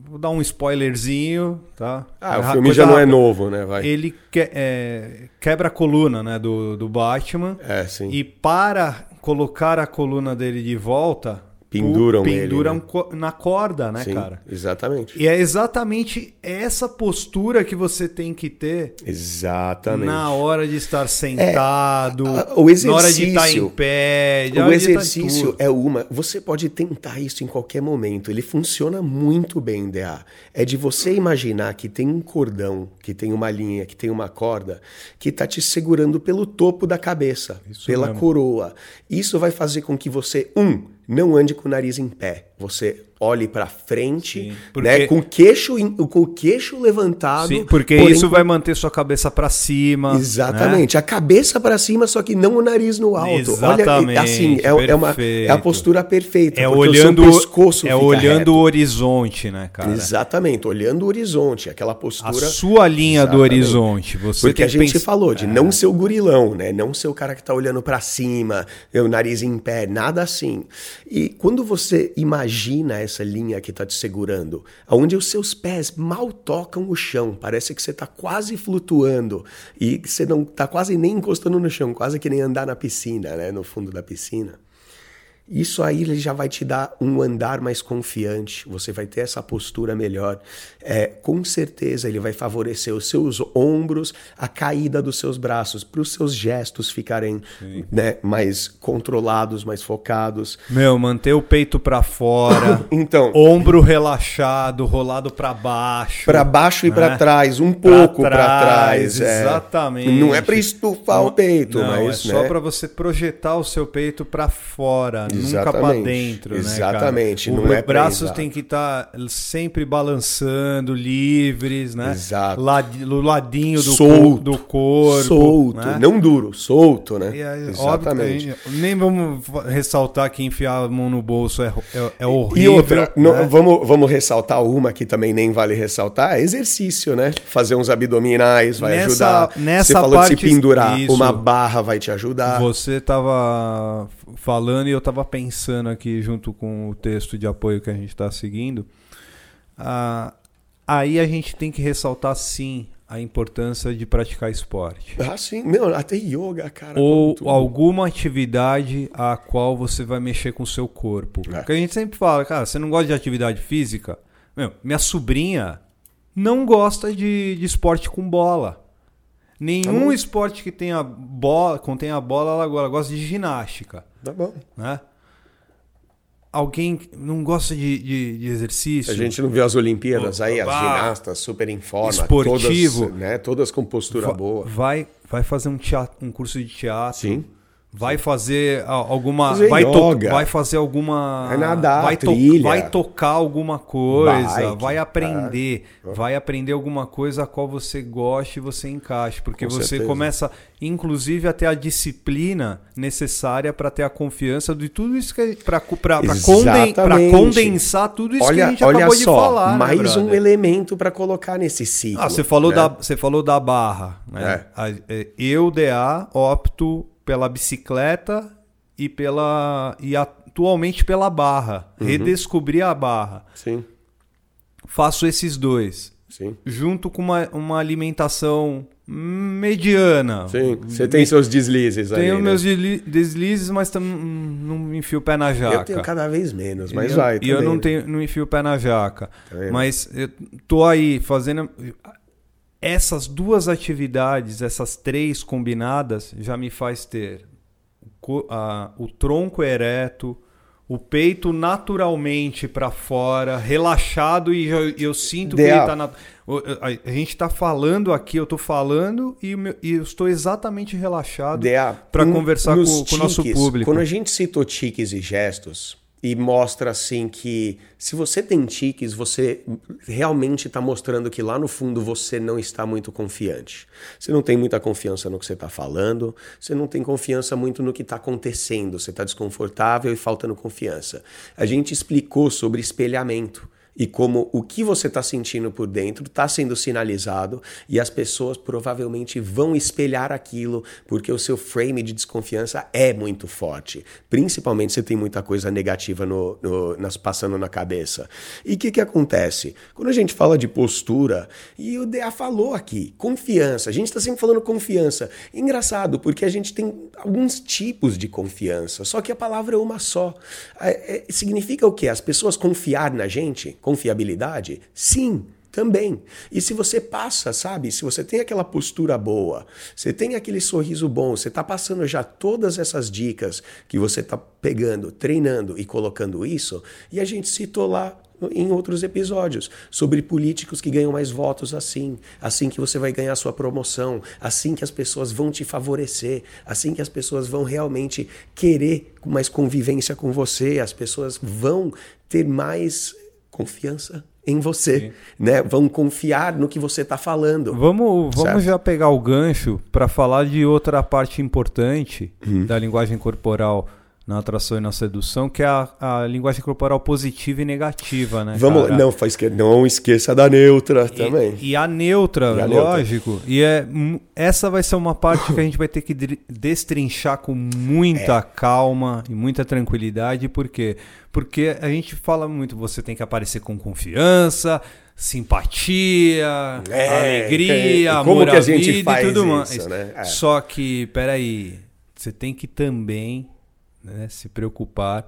[SPEAKER 2] Vou dar um spoilerzinho, tá?
[SPEAKER 3] Ah, o
[SPEAKER 2] Ra-
[SPEAKER 3] filme já não é novo, né? Vai.
[SPEAKER 2] Ele que- é, quebra a coluna né, do, do Batman.
[SPEAKER 3] É, sim.
[SPEAKER 2] E para colocar a coluna dele de volta,
[SPEAKER 3] Penduram
[SPEAKER 2] o-
[SPEAKER 3] ele,
[SPEAKER 2] penduram
[SPEAKER 3] né?
[SPEAKER 2] na corda, né,
[SPEAKER 3] Sim,
[SPEAKER 2] cara?
[SPEAKER 3] Exatamente.
[SPEAKER 2] E é exatamente essa postura que você tem que ter
[SPEAKER 3] Exatamente.
[SPEAKER 2] na hora de estar sentado,
[SPEAKER 3] a- o
[SPEAKER 2] na hora de estar
[SPEAKER 3] exercício-
[SPEAKER 2] em pé,
[SPEAKER 3] O
[SPEAKER 2] em
[SPEAKER 3] exercício é uma. Você pode tentar isso em qualquer momento. Ele funciona muito bem, DA. É de você imaginar que tem um cordão, que tem uma linha, que tem uma corda, que está te segurando pelo topo da cabeça, pela
[SPEAKER 2] mesmo.
[SPEAKER 3] coroa. Isso vai fazer com que você, um, não ande com o nariz em pé. Você olhe para frente,
[SPEAKER 2] Sim, porque-
[SPEAKER 3] né, com o queixo, com o queixo levantado.
[SPEAKER 2] Sim, porque
[SPEAKER 3] porém
[SPEAKER 2] isso vai manter sua cabeça para cima. né?
[SPEAKER 3] Exatamente, a cabeça para cima, só que não o nariz no alto.
[SPEAKER 2] Exatamente,
[SPEAKER 3] Olha, assim, é, é uma, é a postura perfeita.
[SPEAKER 2] É olhando,
[SPEAKER 3] o pescoço
[SPEAKER 2] é olhando
[SPEAKER 3] reto.
[SPEAKER 2] o horizonte, né, cara?
[SPEAKER 3] Exatamente, olhando o horizonte, aquela
[SPEAKER 2] A
[SPEAKER 3] postura.
[SPEAKER 2] sua linha do
[SPEAKER 3] Exatamente.
[SPEAKER 2] horizonte. Você
[SPEAKER 3] Porque a gente
[SPEAKER 2] pensar-
[SPEAKER 3] falou de
[SPEAKER 2] É.
[SPEAKER 3] não ser o gurilão, né? Não ser o cara que tá olhando para cima, o nariz em pé, nada assim. E quando você imagina essa linha que tá te segurando, onde os seus pés mal tocam o chão, parece que você tá quase flutuando e você não tá quase nem encostando no chão, quase que nem andar na piscina, né? No fundo da piscina. Isso aí ele já vai te dar um andar mais confiante, você vai ter essa postura melhor. É, com certeza ele vai favorecer os seus ombros, a caída dos seus braços, para os seus gestos ficarem né, mais controlados, mais focados.
[SPEAKER 2] Meu, manter o peito pra fora, [LAUGHS]
[SPEAKER 3] Então,
[SPEAKER 2] ombro relaxado, rolado pra baixo.
[SPEAKER 3] para baixo e para
[SPEAKER 2] né?
[SPEAKER 3] trás, um pouco para trás. é.
[SPEAKER 2] Exatamente.
[SPEAKER 3] Não é para estufar o peito,
[SPEAKER 2] não,
[SPEAKER 3] mas
[SPEAKER 2] é só
[SPEAKER 3] né?
[SPEAKER 2] pra você projetar o seu peito pra fora, nunca
[SPEAKER 3] Exatamente.
[SPEAKER 2] dentro, né,
[SPEAKER 3] Exatamente,
[SPEAKER 2] cara?
[SPEAKER 3] não
[SPEAKER 2] Os
[SPEAKER 3] é
[SPEAKER 2] braços têm que estar sempre balançando, livres, né?
[SPEAKER 3] Exato.
[SPEAKER 2] No ladinho do,
[SPEAKER 3] Solto.
[SPEAKER 2] do corpo,
[SPEAKER 3] solto,
[SPEAKER 2] né?
[SPEAKER 3] não duro, solto, né?
[SPEAKER 2] E aí,
[SPEAKER 3] Exatamente.
[SPEAKER 2] óbvio nem vamos ressaltar que enfiar a mão no bolso é, é, é
[SPEAKER 3] E
[SPEAKER 2] horrível.
[SPEAKER 3] outra, no-
[SPEAKER 2] né?
[SPEAKER 3] vamos, vamos ressaltar uma que também nem vale ressaltar, é exercício, né? Fazer uns abdominais vai
[SPEAKER 2] Nessa-
[SPEAKER 3] ajudar.
[SPEAKER 2] nessa
[SPEAKER 3] Você falou de se
[SPEAKER 2] parte-
[SPEAKER 3] pendurar,
[SPEAKER 2] isso.
[SPEAKER 3] uma barra vai te ajudar.
[SPEAKER 2] Você tava falando e eu tava pensando aqui junto com o texto de apoio que a gente está seguindo. Ah, aí a gente tem que ressaltar sim a importância de praticar esporte.
[SPEAKER 3] Ah, sim. Meu, até yoga, cara.
[SPEAKER 2] Ou alguma atividade a qual você vai mexer com o seu corpo.
[SPEAKER 3] É.
[SPEAKER 2] Porque a gente sempre fala, cara, você não gosta de atividade física? Meu, minha sobrinha não gosta de, de esporte com bola. Nenhum
[SPEAKER 3] bom.
[SPEAKER 2] esporte que tenha bola, contém a bola, ela gosta de ginástica.
[SPEAKER 3] Tá bom.
[SPEAKER 2] Né? Alguém não gosta de, de, de exercício?
[SPEAKER 3] A gente não viu as Olimpíadas aí, as ginastas super em forma,
[SPEAKER 2] esportivo.
[SPEAKER 3] todas, né, todas com postura boa.
[SPEAKER 2] Vai, vai fazer um, teatro, um curso de teatro.
[SPEAKER 3] Sim.
[SPEAKER 2] Vai fazer alguma.
[SPEAKER 3] Fazer
[SPEAKER 2] vai, to- vai fazer alguma.
[SPEAKER 3] Vai nadar,
[SPEAKER 2] vai, to- vai tocar alguma coisa.
[SPEAKER 3] Bike,
[SPEAKER 2] vai aprender. Vai aprender alguma coisa a qual você goste e você encaixe. Porque
[SPEAKER 3] Com
[SPEAKER 2] você
[SPEAKER 3] certeza.
[SPEAKER 2] começa, inclusive, a ter a disciplina necessária para ter a confiança de tudo isso que. Para conden condensar tudo isso que a
[SPEAKER 3] Olha,
[SPEAKER 2] gente
[SPEAKER 3] olha
[SPEAKER 2] acabou de
[SPEAKER 3] só,
[SPEAKER 2] falar. né,
[SPEAKER 3] mais um
[SPEAKER 2] brother?
[SPEAKER 3] elemento para colocar nesse ciclo.
[SPEAKER 2] Ah, você falou,
[SPEAKER 3] né?
[SPEAKER 2] da, você falou da barra. Né?
[SPEAKER 3] É.
[SPEAKER 2] É, Eu, DA, opto pela bicicleta e pela e atualmente pela barra.
[SPEAKER 3] Uhum.
[SPEAKER 2] Redescobrir a barra.
[SPEAKER 3] Sim.
[SPEAKER 2] Faço esses dois.
[SPEAKER 3] Sim.
[SPEAKER 2] junto com uma, uma alimentação mediana.
[SPEAKER 3] Sim. Você tem seus deslizes aí.
[SPEAKER 2] Tenho
[SPEAKER 3] né?
[SPEAKER 2] meus desli- deslizes, mas tam, não enfio o pé na jaca.
[SPEAKER 3] Eu tenho cada vez menos, mas
[SPEAKER 2] e
[SPEAKER 3] vai.
[SPEAKER 2] e eu não
[SPEAKER 3] né?
[SPEAKER 2] tenho, não enfio o pé na jaca.
[SPEAKER 3] vendo?
[SPEAKER 2] Mas eu tô aí fazendo essas duas atividades, essas três combinadas, já me faz ter o a- o tronco ereto, o peito naturalmente para fora, relaxado e já- eu sinto que ele
[SPEAKER 3] Ideal.
[SPEAKER 2] tá na, a, gente tá falando aqui, eu tô falando e, meu- e eu estou exatamente relaxado para
[SPEAKER 3] um-
[SPEAKER 2] conversar com, com o nosso público.
[SPEAKER 3] Quando a gente citou tiques e gestos e mostra assim que se você tem tiques, você realmente está mostrando que lá no fundo você não está muito confiante. Você não tem muita confiança no que você está falando, você não tem confiança muito no que está acontecendo, você está desconfortável e faltando confiança. A gente explicou sobre espelhamento e como o que você está sentindo por dentro está sendo sinalizado e as pessoas provavelmente vão espelhar aquilo porque o seu frame de desconfiança é muito forte. Principalmente se tem muita coisa negativa no, no- nas, passando na cabeça. E o que, que acontece? Quando a gente fala de postura, e o DA falou aqui, confiança, a gente está sempre falando confiança. Engraçado, porque a gente tem alguns tipos de confiança, só que a palavra é uma só. É- é- significa o quê? As pessoas confiar na gente? Confiabilidade? Sim. Também. E se você passa, sabe? Se você tem aquela postura boa, você tem aquele sorriso bom, você está passando já todas essas dicas que você está pegando, treinando e colocando isso, e a gente citou lá em outros episódios sobre políticos que ganham mais votos assim, assim que você vai ganhar sua promoção, assim que as pessoas vão te favorecer, assim que as pessoas vão realmente querer mais convivência com você, as pessoas vão ter mais confiança em você, né? Vão confiar no que você está falando.
[SPEAKER 2] Vamos, vamos
[SPEAKER 3] Certo.
[SPEAKER 2] já pegar o gancho para falar de outra parte importante
[SPEAKER 3] Uhum.
[SPEAKER 2] da linguagem corporal na atração e na sedução, que é a, a linguagem corporal positiva e negativa, né?
[SPEAKER 3] Vamos,
[SPEAKER 2] cara?
[SPEAKER 3] não, faz que não esqueça da neutra também.
[SPEAKER 2] E, e a neutra,
[SPEAKER 3] E a neutra.
[SPEAKER 2] lógico. E é, essa vai ser uma parte que a gente vai ter que destrinchar com
[SPEAKER 3] É.
[SPEAKER 2] muita calma e muita tranquilidade. Por quê? Porque a gente fala muito, você tem que aparecer com confiança, simpatia,
[SPEAKER 3] É,
[SPEAKER 2] alegria,
[SPEAKER 3] e
[SPEAKER 2] amor
[SPEAKER 3] que
[SPEAKER 2] à
[SPEAKER 3] a gente
[SPEAKER 2] vida
[SPEAKER 3] faz
[SPEAKER 2] e tudo
[SPEAKER 3] isso,
[SPEAKER 2] mais.
[SPEAKER 3] né? É.
[SPEAKER 2] Só que, peraí, você tem que também né, se preocupar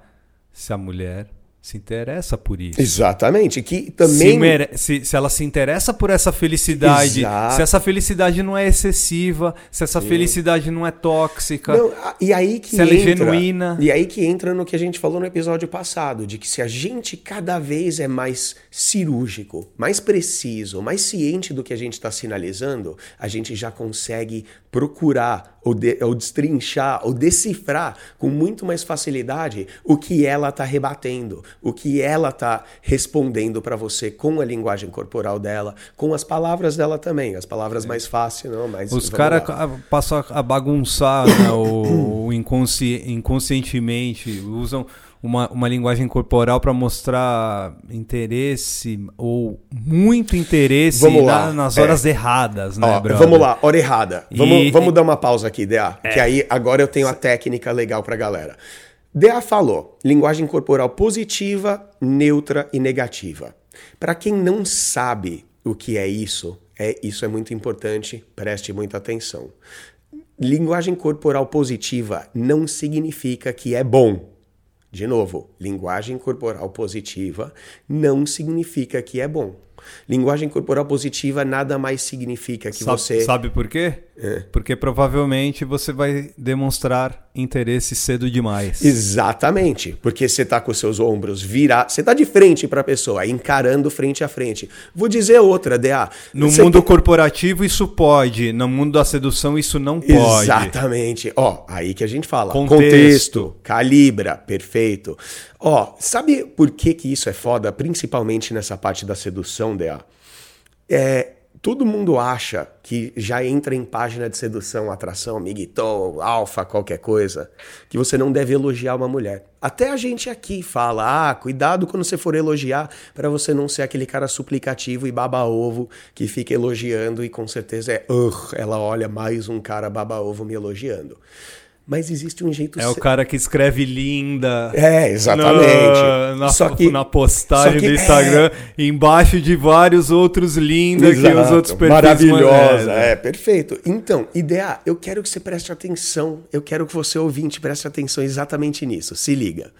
[SPEAKER 2] se a mulher se interessa por isso.
[SPEAKER 3] Exatamente, que
[SPEAKER 2] Se,
[SPEAKER 3] também
[SPEAKER 2] mere- se, se ela se interessa por essa felicidade,
[SPEAKER 3] Exato.
[SPEAKER 2] se essa felicidade não é excessiva, se essa felicidade não é tóxica.
[SPEAKER 3] Não, e aí que
[SPEAKER 2] Se ela é
[SPEAKER 3] entra,
[SPEAKER 2] genuína.
[SPEAKER 3] E aí que entra no que a gente falou no episódio passado, de que se a gente cada vez é mais cirúrgico, mais preciso, mais ciente do que a gente está sinalizando, a gente já consegue procurar ou, de- ou destrinchar ou decifrar com muito mais facilidade o que ela está rebatendo, o que ela está respondendo para você com a linguagem corporal dela, com as palavras dela também, as palavras mais fáceis, não, mas
[SPEAKER 2] Os caras passam a- a bagunçar né, o, o inconsci- inconscientemente, usam uma, uma linguagem corporal para mostrar interesse ou muito interesse
[SPEAKER 3] Vamos lá,
[SPEAKER 2] na- nas
[SPEAKER 3] é.
[SPEAKER 2] horas erradas, né,
[SPEAKER 3] Ó, vamos lá, hora errada. Vamos,
[SPEAKER 2] E- É.
[SPEAKER 3] vamos dar uma pausa aqui, DA. Que aí agora eu tenho a técnica legal pra galera. DA falou linguagem corporal positiva, neutra e negativa. Pra quem não sabe o que é isso, é, isso é muito importante, preste muita atenção. Linguagem corporal positiva não significa que é bom. De novo, linguagem corporal positiva não significa que é bom. Linguagem corporal positiva nada mais significa que
[SPEAKER 2] Sabe,
[SPEAKER 3] você.
[SPEAKER 2] Sabe por quê? Porque provavelmente você vai demonstrar interesse cedo demais.
[SPEAKER 3] Exatamente, porque você tá com seus ombros virados, você tá de frente para a pessoa, encarando frente a frente. Vou dizer outra, DA.
[SPEAKER 2] No
[SPEAKER 3] Você
[SPEAKER 2] mundo
[SPEAKER 3] tá-
[SPEAKER 2] corporativo isso pode, no mundo da sedução isso não pode.
[SPEAKER 3] Exatamente. Ó, aí que a gente fala.
[SPEAKER 2] Contexto.
[SPEAKER 3] Contexto, calibra, perfeito. Ó, sabe por que que isso é foda, principalmente nessa parte da sedução, DA? É, todo mundo acha que já entra em página de sedução, atração, miguitou, alfa, qualquer coisa, que você não deve elogiar uma mulher. Até a gente aqui fala, ah, cuidado quando você for elogiar, para você não ser aquele cara suplicativo e baba-ovo que fica elogiando e com certeza é, "Ugh, ela olha mais um cara baba-ovo me elogiando. Mas existe um jeito
[SPEAKER 2] É o cara que escreve linda.
[SPEAKER 3] É, exatamente.
[SPEAKER 2] Na, na,
[SPEAKER 3] Só que-
[SPEAKER 2] na postagem
[SPEAKER 3] que-
[SPEAKER 2] do Instagram, embaixo de vários outros linda que os outros perfis
[SPEAKER 3] Maravilhosa,
[SPEAKER 2] é,
[SPEAKER 3] é, perfeito. Então, ideia, eu quero que você preste atenção, eu quero que você ouvinte preste atenção exatamente nisso. Se liga.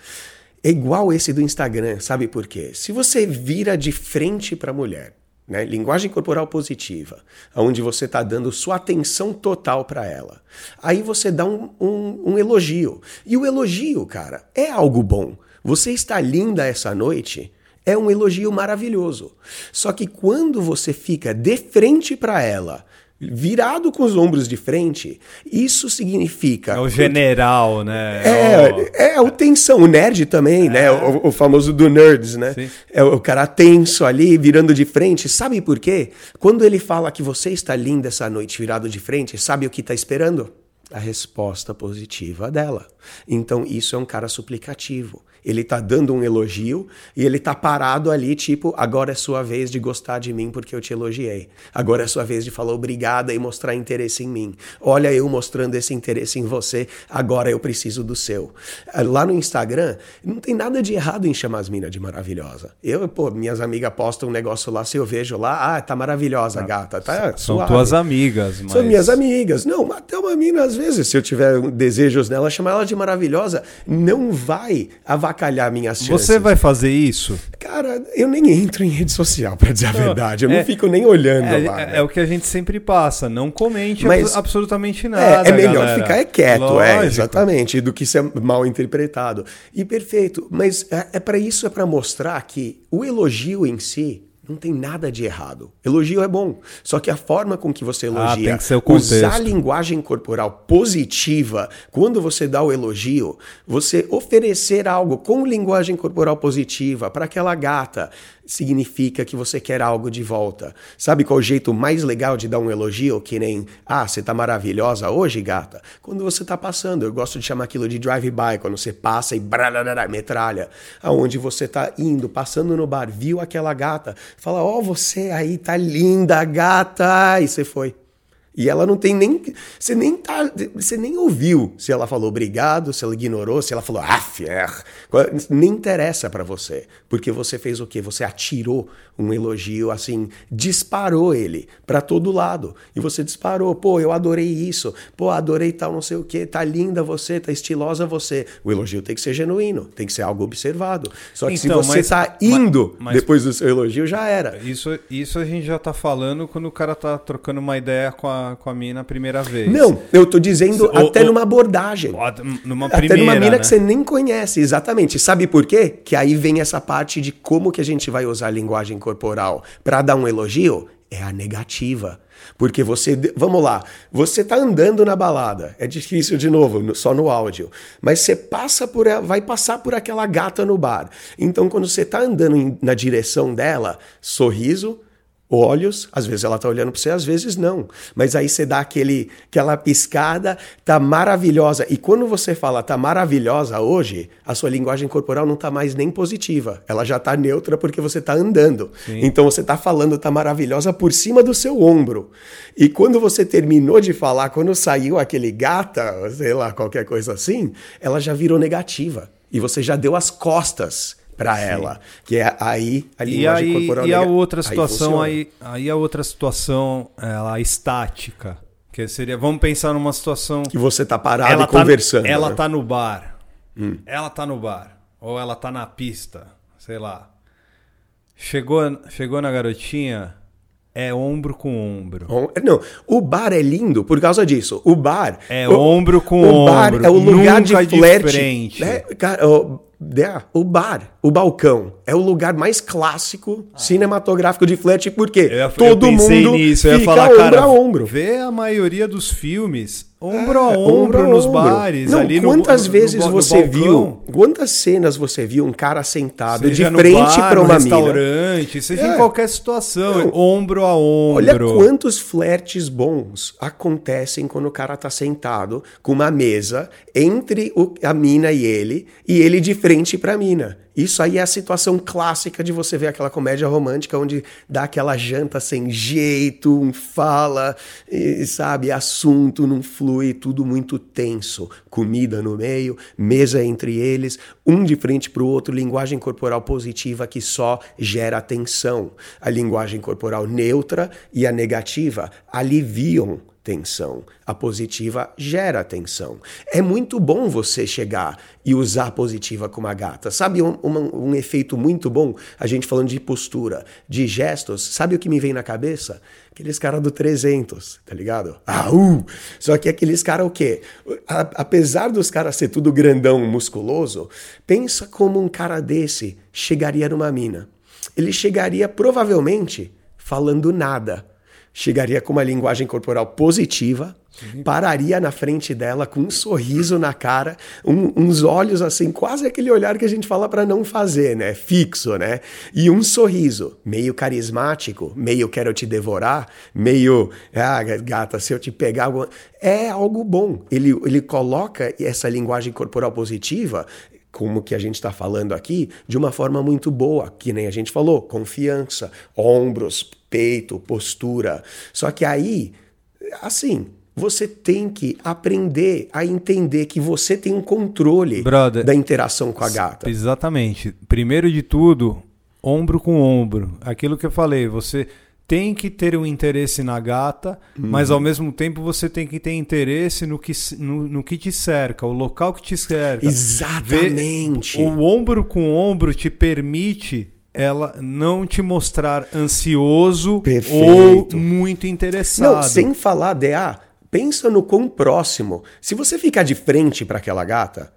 [SPEAKER 3] É igual esse do Instagram, sabe por quê? Se você vira de frente para a mulher, né, linguagem corporal positiva, onde você está dando sua atenção total para ela, aí você dá um, um, um elogio. E o elogio, cara, é algo bom. Você está linda essa noite. É um elogio maravilhoso. Só que quando você fica de frente para ela, virado com os ombros de frente, isso significa.
[SPEAKER 2] É o general, né? o-
[SPEAKER 3] É, é o tensão, o nerd também, né? O, o famoso do nerds, né?
[SPEAKER 2] Sim.
[SPEAKER 3] É o cara tenso ali, virando de frente. Sabe por quê? Quando ele fala que você está linda essa noite virado de frente, sabe o que está esperando? A resposta positiva dela. Então, isso é um cara suplicativo. Ele tá dando um elogio e ele tá parado ali, tipo, agora é sua vez de gostar de mim porque eu te elogiei. Agora é sua vez de falar obrigada e mostrar interesse em mim. Olha eu mostrando esse interesse em você, agora eu preciso do seu. Ah, Lá no Instagram, não tem nada de errado em chamar as minas de maravilhosa. Eu, pô, minhas amigas postam um negócio lá, se eu vejo lá, ah, tá maravilhosa, gata, tá
[SPEAKER 2] São
[SPEAKER 3] suave.
[SPEAKER 2] tuas amigas, mas...
[SPEAKER 3] São minhas amigas. Não, até uma mina, às vezes, se eu tiver desejos nela, chamar ela de maravilhosa, não vai avacalhar minhas chances.
[SPEAKER 2] Você vai fazer isso?
[SPEAKER 3] Cara, eu nem entro em rede social, pra dizer a [LAUGHS] verdade. Eu não
[SPEAKER 2] é-
[SPEAKER 3] fico nem olhando
[SPEAKER 2] É,
[SPEAKER 3] lá.
[SPEAKER 2] é-
[SPEAKER 3] né?
[SPEAKER 2] é o que a gente sempre passa. Não comente
[SPEAKER 3] Mas-
[SPEAKER 2] abso- absolutamente
[SPEAKER 3] É,
[SPEAKER 2] nada.
[SPEAKER 3] é melhor
[SPEAKER 2] galera.
[SPEAKER 3] ficar é quieto, é,
[SPEAKER 2] Lógico.
[SPEAKER 3] exatamente, do que ser mal interpretado. E perfeito, mas é, é para isso, é para mostrar que o elogio em si não tem nada de errado. Elogio é bom, só que a forma com que você elogia,
[SPEAKER 2] Ah, tem que ser o
[SPEAKER 3] usar
[SPEAKER 2] contexto.
[SPEAKER 3] linguagem corporal positiva, quando você dá o elogio, você oferecer algo com linguagem corporal positiva para aquela gata, significa que você quer algo de volta. Sabe qual é o jeito mais legal de dar um elogio? Que nem, ah, você tá maravilhosa hoje, gata? Quando você tá passando, eu gosto de chamar aquilo de drive-by, quando você passa e brararara, metralha. Aonde você tá indo, passando no bar, viu aquela gata, fala, ó, você aí tá linda, gata, e você foi. E ela não tem nem. Você nem tá. Você nem ouviu se ela falou obrigado, se ela ignorou, se ela falou ah, fier. Nem interessa pra você. Porque você fez o quê? Você atirou um elogio assim, disparou ele pra todo lado. E você disparou, pô, eu adorei isso, pô, adorei tal, não sei o quê, tá linda você, tá estilosa você. O elogio tem que ser genuíno, tem que ser algo observado. Só que
[SPEAKER 2] Então,
[SPEAKER 3] se você
[SPEAKER 2] mas-
[SPEAKER 3] tá
[SPEAKER 2] mas-
[SPEAKER 3] indo
[SPEAKER 2] mas-
[SPEAKER 3] depois do seu elogio, já era.
[SPEAKER 2] Isso, isso a gente já tá falando quando o cara tá trocando uma ideia com a, com a mina a primeira vez.
[SPEAKER 3] Não, eu tô dizendo
[SPEAKER 2] Ou-
[SPEAKER 3] até
[SPEAKER 2] ou-
[SPEAKER 3] numa abordagem.
[SPEAKER 2] Numa
[SPEAKER 3] Até
[SPEAKER 2] primeira,
[SPEAKER 3] numa mina
[SPEAKER 2] né?
[SPEAKER 3] que você nem conhece, exatamente. Sabe por quê? Que aí vem essa parte de como que a gente vai usar a linguagem corporal para dar um elogio. É a negativa. Porque você. Vamos lá. Você tá andando na balada. É difícil de novo, no- só no áudio. Mas você passa por ela, vai passar por aquela gata no bar. Então, quando você tá andando na direção dela, sorriso, olhos, às vezes ela tá olhando para você, às vezes não. Mas aí você dá aquele, aquela piscada, tá maravilhosa. E quando você fala tá maravilhosa hoje, a sua linguagem corporal não tá mais nem positiva. Ela já tá neutra porque você tá andando. Então você tá falando tá maravilhosa por cima do seu ombro. E quando você terminou de falar, quando saiu aquele gata, sei lá, qualquer coisa assim, ela já virou negativa. E você já deu as costas para ela, que é aí a
[SPEAKER 2] E
[SPEAKER 3] linguagem
[SPEAKER 2] aí,
[SPEAKER 3] corporal
[SPEAKER 2] e a
[SPEAKER 3] nega-
[SPEAKER 2] outra
[SPEAKER 3] aí
[SPEAKER 2] situação
[SPEAKER 3] funciona.
[SPEAKER 2] aí, aí a outra situação, ela estática, que seria, vamos pensar numa situação
[SPEAKER 3] que você tá parado
[SPEAKER 2] ela
[SPEAKER 3] e conversando.
[SPEAKER 2] Tá, ela
[SPEAKER 3] né?
[SPEAKER 2] tá no bar. Ela tá no bar ou ela tá na pista, sei lá. Chegou, chegou na garotinha, é ombro com ombro.
[SPEAKER 3] Om- Não, o bar é lindo por causa disso. O bar
[SPEAKER 2] É
[SPEAKER 3] o,
[SPEAKER 2] ombro com
[SPEAKER 3] o bar
[SPEAKER 2] ombro,
[SPEAKER 3] é o lugar de flerte. né? Cara, o, é, o bar, o balcão é o lugar mais clássico cinematográfico de flerte porque
[SPEAKER 2] Eu, ia- eu
[SPEAKER 3] todo
[SPEAKER 2] pensei
[SPEAKER 3] mundo
[SPEAKER 2] nisso, eu ia
[SPEAKER 3] fica
[SPEAKER 2] falar,
[SPEAKER 3] ombro
[SPEAKER 2] cara,
[SPEAKER 3] a ombro.
[SPEAKER 2] vê a maioria dos filmes, ombro
[SPEAKER 3] É,
[SPEAKER 2] a ombro, nos bares,
[SPEAKER 3] Não,
[SPEAKER 2] ali no
[SPEAKER 3] quantas
[SPEAKER 2] no-
[SPEAKER 3] vezes
[SPEAKER 2] no, no
[SPEAKER 3] você viu, quantas cenas você viu um cara sentado
[SPEAKER 2] seja
[SPEAKER 3] de frente para uma mina?
[SPEAKER 2] restaurante, seja
[SPEAKER 3] É.
[SPEAKER 2] em qualquer situação,
[SPEAKER 3] Não.
[SPEAKER 2] ombro a
[SPEAKER 3] Olha
[SPEAKER 2] ombro.
[SPEAKER 3] quantos flertes bons acontecem quando o cara tá sentado com uma mesa entre o- a mina e ele, e ele de frente pra mina. Isso aí é a situação clássica de você ver aquela comédia romântica onde dá aquela janta sem jeito, um fala, e, sabe, assunto não flui, tudo muito tenso. Comida no meio, mesa entre eles, um de frente para o outro, linguagem corporal positiva que só gera tensão. A linguagem corporal neutra e a negativa aliviam tensão. A positiva gera tensão. É muito bom você chegar e usar a positiva com uma gata. Sabe um, um, um, efeito muito bom? A gente falando de postura, de gestos. Sabe o que me vem na cabeça? Aqueles caras do 300, tá ligado? Uh! Só que aqueles caras o quê? A, apesar dos caras ser tudo grandão, musculoso, pensa como um cara desse chegaria numa mina. Ele chegaria provavelmente falando nada chegaria com uma linguagem corporal positiva, Sim. pararia na frente dela com um sorriso na cara, um, uns olhos assim, quase aquele olhar que a gente fala para não fazer, né? Fixo, né? E um sorriso meio carismático, meio quero te devorar, meio, ah, gata, se eu te pegar, é algo bom. Ele, ele coloca essa linguagem corporal positiva como que a gente está falando aqui, de uma forma muito boa, que nem a gente falou, confiança, ombros, peito, postura. Só que aí, assim, você tem que aprender a entender que você tem um controle Brother, da interação com a gata.
[SPEAKER 2] Exatamente. Primeiro de tudo, ombro com ombro. Aquilo que eu falei, você tem que ter um interesse na gata, uhum. mas ao mesmo tempo você tem que ter interesse no que, no, no que te cerca, o local que te cerca.
[SPEAKER 3] Exatamente.
[SPEAKER 2] O ombro com ombro te permite ela não te mostrar ansioso Perfeito. ou muito interessado. Não,
[SPEAKER 3] sem falar, DA, pensa no quão próximo. Se você ficar de frente para aquela gata,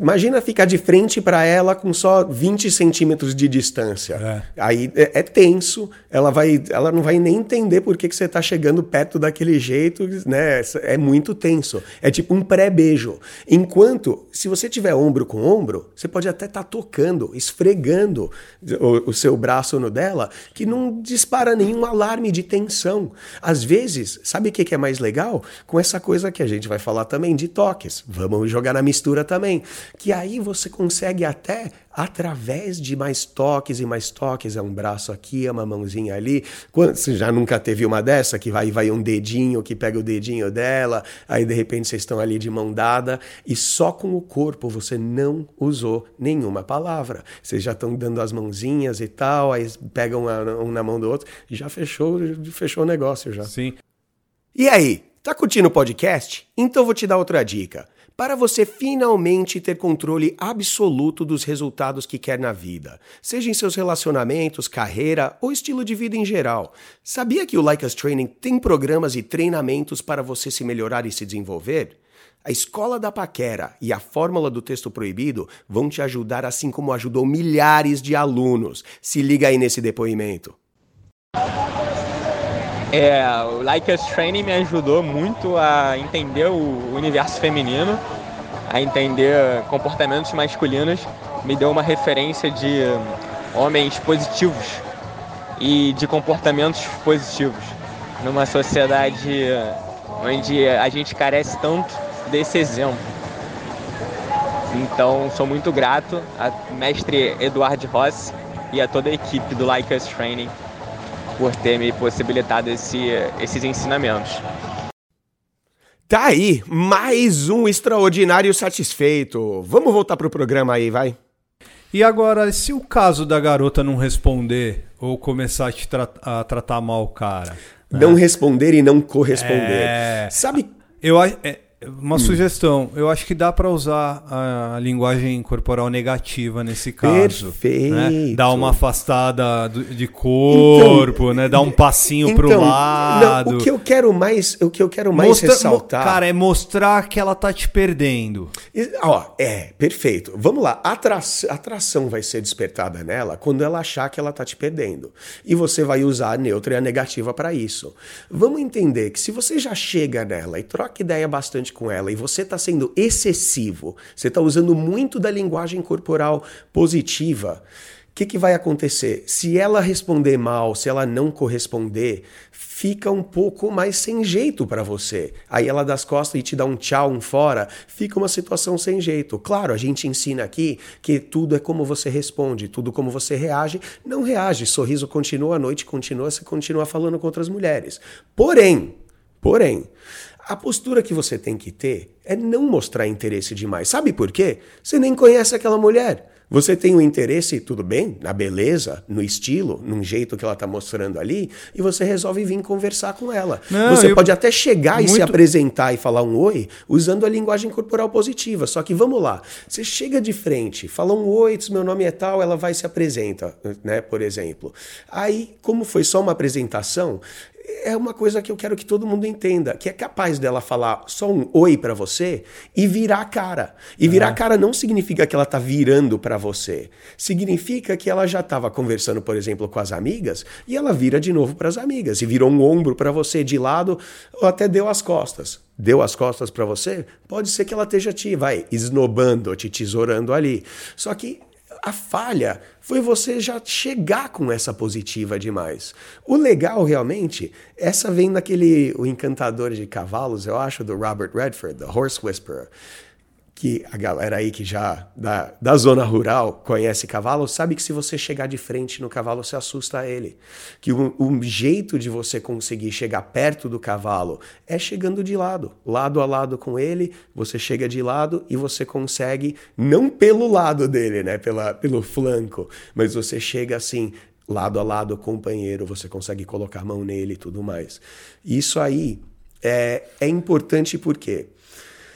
[SPEAKER 3] Imagina ficar de frente para ela com só 20 centímetros de distância. É. Aí é, é, tenso, ela, vai, ela não vai nem entender por que, que você está chegando perto daquele jeito, né? É muito tenso. É tipo um pré-beijo. Enquanto, se você tiver ombro com ombro, você pode até estar tá tocando, esfregando o, o seu braço no dela, que não dispara nenhum alarme de tensão. Às vezes, sabe o que, que é mais legal? Com essa coisa que a gente vai falar também de toques. Vamos jogar na mistura também também. Que aí você consegue até, através de mais toques e mais toques, é um braço aqui, é uma mãozinha ali. Quando, você já nunca teve uma dessa, que vai, vai um dedinho, que pega o dedinho dela, aí de repente vocês estão ali de mão dada, e só com o corpo você não usou nenhuma palavra. Vocês já estão dando as mãozinhas e tal, aí pegam um na mão do outro, e já fechou, fechou o negócio já.
[SPEAKER 2] Sim.
[SPEAKER 3] E aí, tá curtindo o podcast? Então vou te dar outra dica para você finalmente ter controle absoluto dos resultados que quer na vida, seja em seus relacionamentos, carreira ou estilo de vida em geral. Sabia que o Like Us Training tem programas e treinamentos para você se melhorar e se desenvolver? A Escola da Paquera e a Fórmula do Texto Proibido vão te ajudar assim como ajudou milhares de alunos. Se liga aí nesse depoimento.
[SPEAKER 5] É, o Like Us Training me ajudou muito a entender o universo feminino, a entender comportamentos masculinos, me deu uma referência de homens positivos e de comportamentos positivos numa sociedade onde a gente carece tanto desse exemplo. Então, sou muito grato ao mestre Eduardo Rossi e a toda a equipe do Like Us Training por ter me possibilitado esse, esses ensinamentos.
[SPEAKER 3] Tá aí, mais um extraordinário satisfeito. Vamos voltar pro programa aí, vai.
[SPEAKER 2] E agora, se o caso da garota não responder ou começar a, te tra a tratar mal o cara?
[SPEAKER 3] Não né? responder e não corresponder. É...
[SPEAKER 2] Sabe? Eu, é, uma hum. sugestão, eu acho que dá para usar a, linguagem corporal negativa nesse caso.
[SPEAKER 3] Perfeito. Né?
[SPEAKER 2] Dar uma afastada de corpo, então, né? Dar um passinho então, pro lado.
[SPEAKER 3] Não, o que eu quero mais, o que eu quero mais Mostra, ressaltar,
[SPEAKER 2] cara, é mostrar que ela tá te perdendo.
[SPEAKER 3] Ó, é perfeito. Vamos lá. A atração vai ser despertada nela quando ela achar que ela tá te perdendo. E você vai usar a neutra e a negativa para isso. Vamos entender que se você já chega nela e troca ideia bastante com ela e você está sendo excessivo, você está usando muito da linguagem corporal positiva, que, que vai acontecer? Se ela responder mal, se ela não corresponder, fica um pouco mais sem jeito para você. Aí ela dá as costas e te dá um tchau, um fora, fica uma situação sem jeito. Claro, a gente ensina aqui que tudo é como você responde, tudo como você reage. Não reage, sorriso continua, a noite continua, você continua falando com outras mulheres. Porém, porém, a postura que você tem que ter é não mostrar interesse demais. Sabe por quê? Você nem conhece aquela mulher. Você tem um interesse, tudo bem, na beleza, no estilo, num jeito que ela está mostrando ali, e você resolve vir conversar com ela. Não, você eu... pode até chegar Muito... e se apresentar e falar um oi usando a linguagem corporal positiva. Só que vamos lá, você chega de frente, fala um oi, diz meu nome é tal, ela vai se apresenta, né, por exemplo. Aí, como foi só uma apresentação, é uma coisa que eu quero que todo mundo entenda, que é capaz dela falar só um oi para você e virar a cara. E virar a cara não significa que ela tá virando para você. Significa que ela já estava conversando, por exemplo, com as amigas e ela vira de novo para as amigas e virou um ombro para você de lado ou até deu as costas. Deu as costas para você? Pode ser que ela esteja te vai esnobando, te tesourando ali. Só que a falha foi você já chegar com essa positiva demais. O legal, realmente, essa vem daquele O Encantador de Cavalos, eu acho, do Robert Redford, The Horse Whisperer que a galera aí que já da, da zona rural conhece cavalo, sabe que se você chegar de frente no cavalo, você assusta ele. Que o, o jeito de você conseguir chegar perto do cavalo é chegando de lado, lado a lado com ele, você chega de lado e você consegue, não pelo lado dele, né, pela, pelo flanco, mas você chega assim, lado a lado, companheiro, você consegue colocar a mão nele e tudo mais. Isso aí é, é importante porque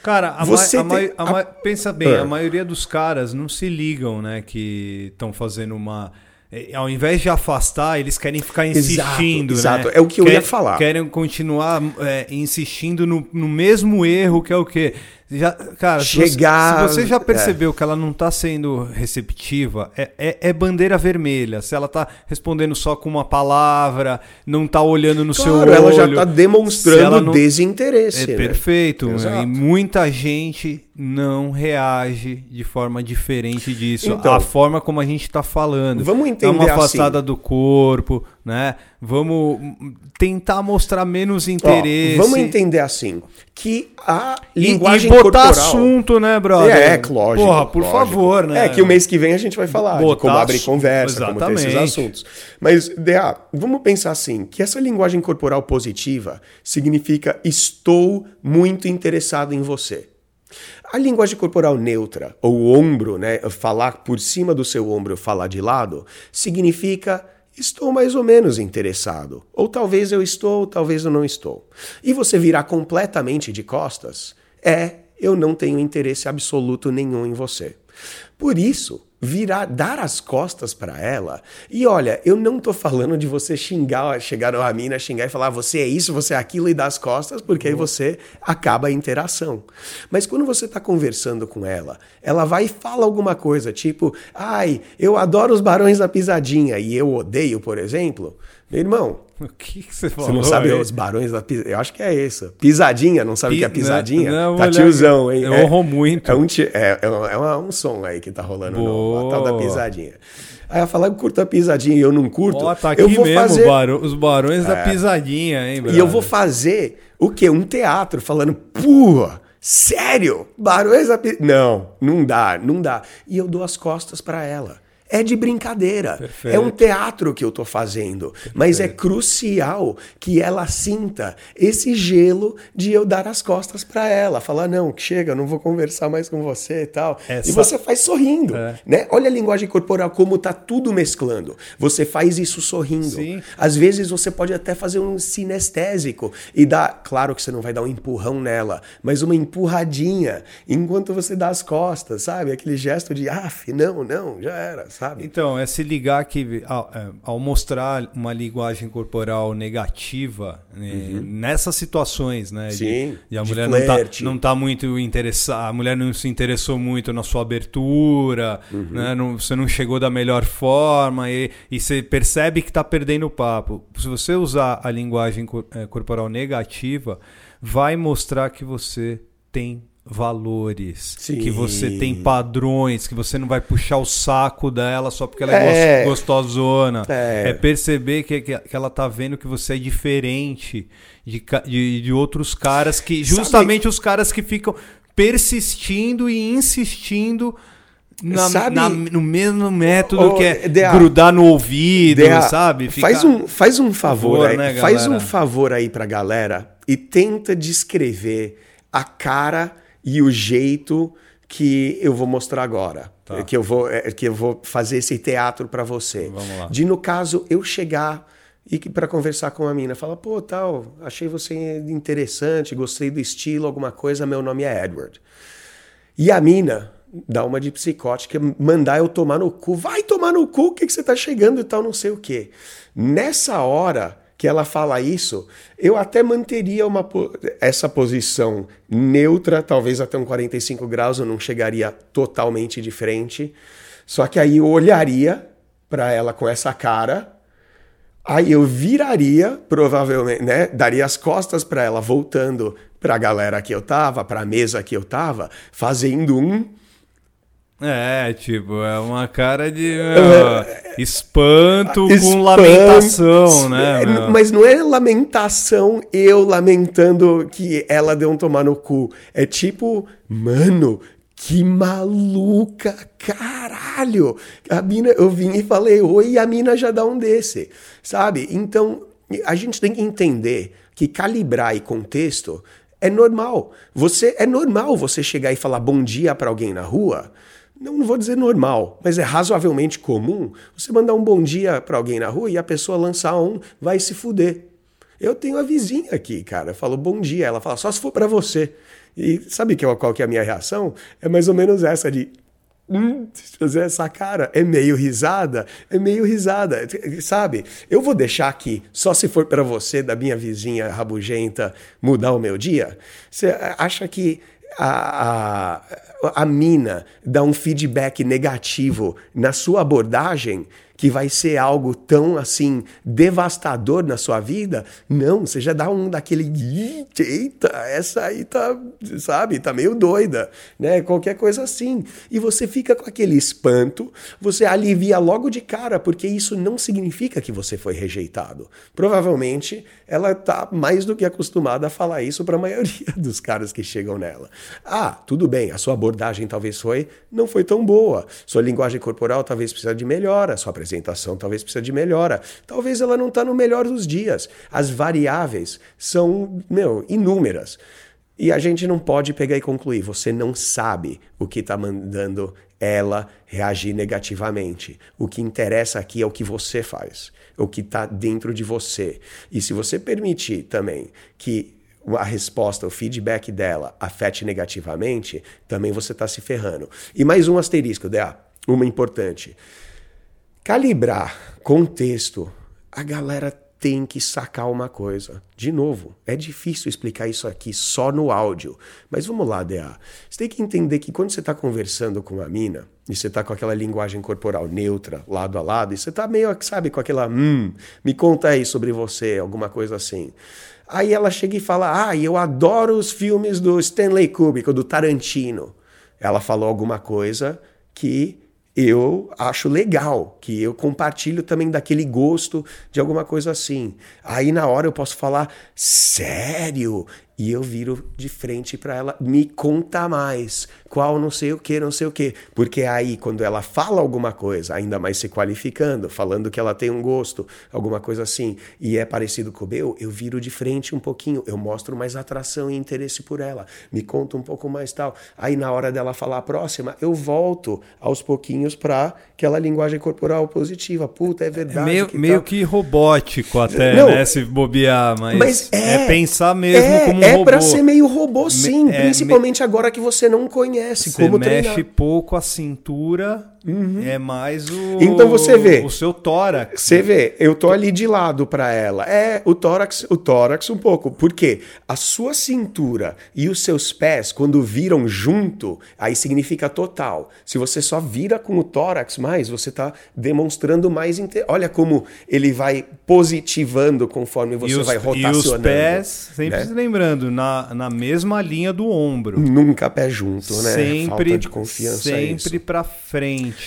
[SPEAKER 2] Cara, a Você ma tem... a a pensa bem, a maioria dos caras não se ligam, né, que estão fazendo uma é, ao invés de afastar, eles querem ficar insistindo,
[SPEAKER 3] exato,
[SPEAKER 2] né?
[SPEAKER 3] Exato, é o que eu Quer, ia falar.
[SPEAKER 2] Querem continuar é, insistindo no, no mesmo erro, que é o quê? Já, cara, Chegar, se você, já percebeu é. que ela não está sendo receptiva, é, é, é, bandeira vermelha. Se ela está respondendo só com uma palavra, não está olhando no claro, seu olho.
[SPEAKER 3] ela já está demonstrando não... desinteresse.
[SPEAKER 2] É
[SPEAKER 3] né?
[SPEAKER 2] perfeito. Exato. E muita gente não reage de forma diferente disso. Então, a forma como a gente está falando.
[SPEAKER 3] Vamos entender
[SPEAKER 2] É uma afastada assim. do corpo, né? Vamos tentar mostrar menos interesse.
[SPEAKER 3] Ó, vamos entender assim que a linguagem e,
[SPEAKER 2] e
[SPEAKER 3] botar
[SPEAKER 2] corporal... assunto, né, brother?
[SPEAKER 3] É, é lógico.
[SPEAKER 2] Porra, por
[SPEAKER 3] lógico.
[SPEAKER 2] favor, né?
[SPEAKER 3] É que o mês que vem a gente vai falar botar como abrir conversa, Exatamente. como ter esses assuntos. Mas, Dea, vamos pensar assim, que essa linguagem corporal positiva significa estou muito interessado em você. A linguagem corporal neutra, ou ombro, né, falar por cima do seu ombro, falar de lado, significa estou mais ou menos interessado. Ou talvez eu estou, talvez eu não estou. E você virar completamente de costas é eu não tenho interesse absoluto nenhum em você. Por isso, virar, dar as costas para ela. E olha, eu não tô falando de você xingar, chegar a mina, xingar e falar você é isso, você é aquilo e dar as costas, porque aí uhum. você acaba a interação. Mas quando você tá conversando com ela, ela vai e fala alguma coisa, tipo, ai, eu adoro os barões da pisadinha e eu odeio, por exemplo. Meu irmão,
[SPEAKER 2] o que, que você falou?
[SPEAKER 3] Você não sabe aí? os barões da pisadinha? Eu acho que é isso. Pisadinha, não sabe o que é pisadinha? Não, não, tá tiozão, hein?
[SPEAKER 2] Eu é, honro muito.
[SPEAKER 3] É um, é, é, um, um som aí que tá rolando, no, a tal da pisadinha. Aí ela fala que curta a pisadinha e eu não curto.
[SPEAKER 2] Ó, tá aqui eu vou mesmo, fazer... Barão, os barões é. da pisadinha, hein, brother?
[SPEAKER 3] E eu vou fazer o quê? Um teatro falando, porra, sério? Barões da pisadinha. Não, não dá, não dá. E eu dou as costas para ela é de brincadeira. Perfeito. É um teatro que eu estou fazendo. Perfeito. Mas é crucial que ela sinta esse gelo de eu dar as costas para ela. Falar, não, chega, não vou conversar mais com você e tal. Essa... E você faz sorrindo. É. Né? Olha a linguagem corporal, como tá tudo mesclando. Você faz isso sorrindo. Sim. Às vezes você pode até fazer um sinestésico e dar. Claro que você não vai dar um empurrão nela, mas uma empurradinha enquanto você dá as costas, sabe? Aquele gesto de, ah, não, não, já era sabe?
[SPEAKER 2] Então, é se ligar que ao, é, ao mostrar uma linguagem corporal negativa né, uhum. nessas situações, né?
[SPEAKER 3] Sim,
[SPEAKER 2] de, de a mulher não tá, não tá muito interessada, a mulher não se interessou muito na sua abertura, uhum. né? Não, você não chegou da melhor forma e, e você percebe que está perdendo o papo. Se você usar a linguagem é, corporal negativa, vai mostrar que você tem valores,
[SPEAKER 3] Sim.
[SPEAKER 2] que você tem padrões, que você não vai puxar o saco dela só porque ela
[SPEAKER 3] É.
[SPEAKER 2] é, gos- gostosona.
[SPEAKER 3] É.
[SPEAKER 2] É, perceber que, que, ela tá vendo que você é diferente de, de, de outros caras que. Justamente os caras que ficam persistindo e insistindo. na-
[SPEAKER 3] Sabe-
[SPEAKER 2] na- no mesmo método
[SPEAKER 3] Ô,
[SPEAKER 2] que é
[SPEAKER 3] Dea,
[SPEAKER 2] grudar no ouvido,
[SPEAKER 3] Dea,
[SPEAKER 2] sabe?
[SPEAKER 3] Faz, um, faz um favor,
[SPEAKER 2] favor,
[SPEAKER 3] aí,
[SPEAKER 2] né,
[SPEAKER 3] faz um favor aí pra galera e tenta descrever a cara e o jeito que eu vou mostrar agora. Que, eu vou, é, que eu vou fazer esse teatro pra você.
[SPEAKER 2] Vamos lá.
[SPEAKER 3] De, no caso, eu chegar e para conversar com a mina, fala, pô, tal, achei você interessante, gostei do estilo, alguma coisa, meu nome é Edward. E a mina dá uma de psicótica, mandar eu tomar no cu. Vai tomar no cu, o que, que você tá chegando e tal, não sei o quê. Nessa hora que ela fala isso, eu até manteria uma, essa posição neutra, talvez até um 45 graus, eu não chegaria totalmente de frente. Só que aí eu olharia para ela com essa cara, Aí eu viraria, provavelmente, né? Daria as costas para ela, voltando para a galera que eu tava, para a mesa que eu tava, fazendo um.
[SPEAKER 2] É, tipo, é uma cara de meu, espanto com lamentação, né?
[SPEAKER 3] É,
[SPEAKER 2] meu?
[SPEAKER 3] Mas não é lamentação eu lamentando que ela deu um tomar no cu. É tipo, mano, que maluca, caralho. A mina, eu vim e falei oi e a mina já dá um desse, sabe? Então, a gente tem que entender que calibrar e contexto é normal. Você é normal você chegar e falar bom dia para alguém na rua. Não, vou dizer normal, mas é razoavelmente comum você mandar um bom dia para alguém na rua e a pessoa lançar um vai se fuder. Eu tenho a vizinha aqui, cara, eu falo bom dia, ela fala só se for para você. E sabe que, qual que é a minha reação? É mais ou menos essa de Hum, fazer essa cara é meio risada, é meio risada, sabe? Eu vou deixar aqui, só se for para você, da minha vizinha rabugenta, mudar o meu dia? Você acha que a, a, a mina dá um feedback negativo na sua abordagem que vai ser algo tão assim devastador na sua vida? Não, você já dá um daquele "Ih, eita, essa aí tá, sabe, tá meio doida, né? Qualquer coisa assim. E você fica com aquele espanto, você alivia logo de cara, porque isso não significa que você foi rejeitado. Provavelmente ela tá mais do que acostumada a falar isso para a maioria [LAUGHS] dos caras que chegam nela. Ah, tudo bem, a sua abordagem talvez foi não foi tão boa. Sua linguagem corporal talvez precisa de melhora, sua apresentação talvez precisa de melhora. Talvez ela não está no melhor dos dias. As variáveis são, meu, inúmeras. E a gente não pode pegar e concluir. Você não sabe o que está mandando ela reagir negativamente. O que interessa aqui é o que você faz, o que está dentro de você. E se você permitir também que a resposta, o feedback dela afete negativamente, também você está se ferrando. E mais um asterisco, Dea, uma importante. Calibrar contexto, a galera tem que sacar uma coisa. De novo, é difícil explicar isso aqui só no áudio. Mas vamos lá, DA. Você tem que entender que quando você está conversando com a mina, e você está com aquela linguagem corporal neutra, lado a lado, e você está meio, sabe, com aquela, hum, me conta aí sobre você, alguma coisa assim. Aí ela chega e fala, ah, eu adoro os filmes do Stanley Kubrick, ou do Tarantino. Ela falou alguma coisa que eu acho legal, que eu compartilho também daquele gosto de alguma coisa assim. Aí na hora eu posso falar, sério? E eu viro de frente para ela, me conta mais, qual não sei o que, não sei o que. Porque aí, quando ela fala alguma coisa, ainda mais se qualificando, falando que ela tem um gosto, alguma coisa assim, e é parecido com o meu, eu viro de frente um pouquinho, eu mostro mais atração e interesse por ela, me conta um pouco mais tal. Aí na hora dela falar a próxima, eu volto aos pouquinhos para aquela linguagem corporal positiva. Puta, é verdade.
[SPEAKER 2] meio
[SPEAKER 3] que
[SPEAKER 2] meio que robótico até,
[SPEAKER 3] Não.
[SPEAKER 2] né? Se bobear, mas,
[SPEAKER 3] Mas é,
[SPEAKER 2] pensar mesmo
[SPEAKER 3] é,
[SPEAKER 2] como um
[SPEAKER 3] é
[SPEAKER 2] robô.
[SPEAKER 3] pra ser meio robô, sim.
[SPEAKER 2] é,
[SPEAKER 3] principalmente agora que você não conhece
[SPEAKER 2] Você
[SPEAKER 3] como
[SPEAKER 2] mexe
[SPEAKER 3] treinar.
[SPEAKER 2] pouco a cintura, é mais o
[SPEAKER 3] Então você vê.
[SPEAKER 2] o seu tórax.
[SPEAKER 3] Você vê, eu tô ali de lado para ela. É, o tórax, o tórax um pouco. Porque a sua cintura e os seus pés, quando viram junto, aí significa total. Se você só vira com o tórax mais, você tá demonstrando mais. Inte... Olha como ele vai positivando conforme você
[SPEAKER 2] e os,
[SPEAKER 3] vai
[SPEAKER 2] e
[SPEAKER 3] rotacionando.
[SPEAKER 2] os pés, sempre
[SPEAKER 3] né?
[SPEAKER 2] se lembrando, na, na mesma linha do ombro.
[SPEAKER 3] Nunca pé junto, né?
[SPEAKER 2] Sempre,
[SPEAKER 3] Falta de confiança. é
[SPEAKER 2] sempre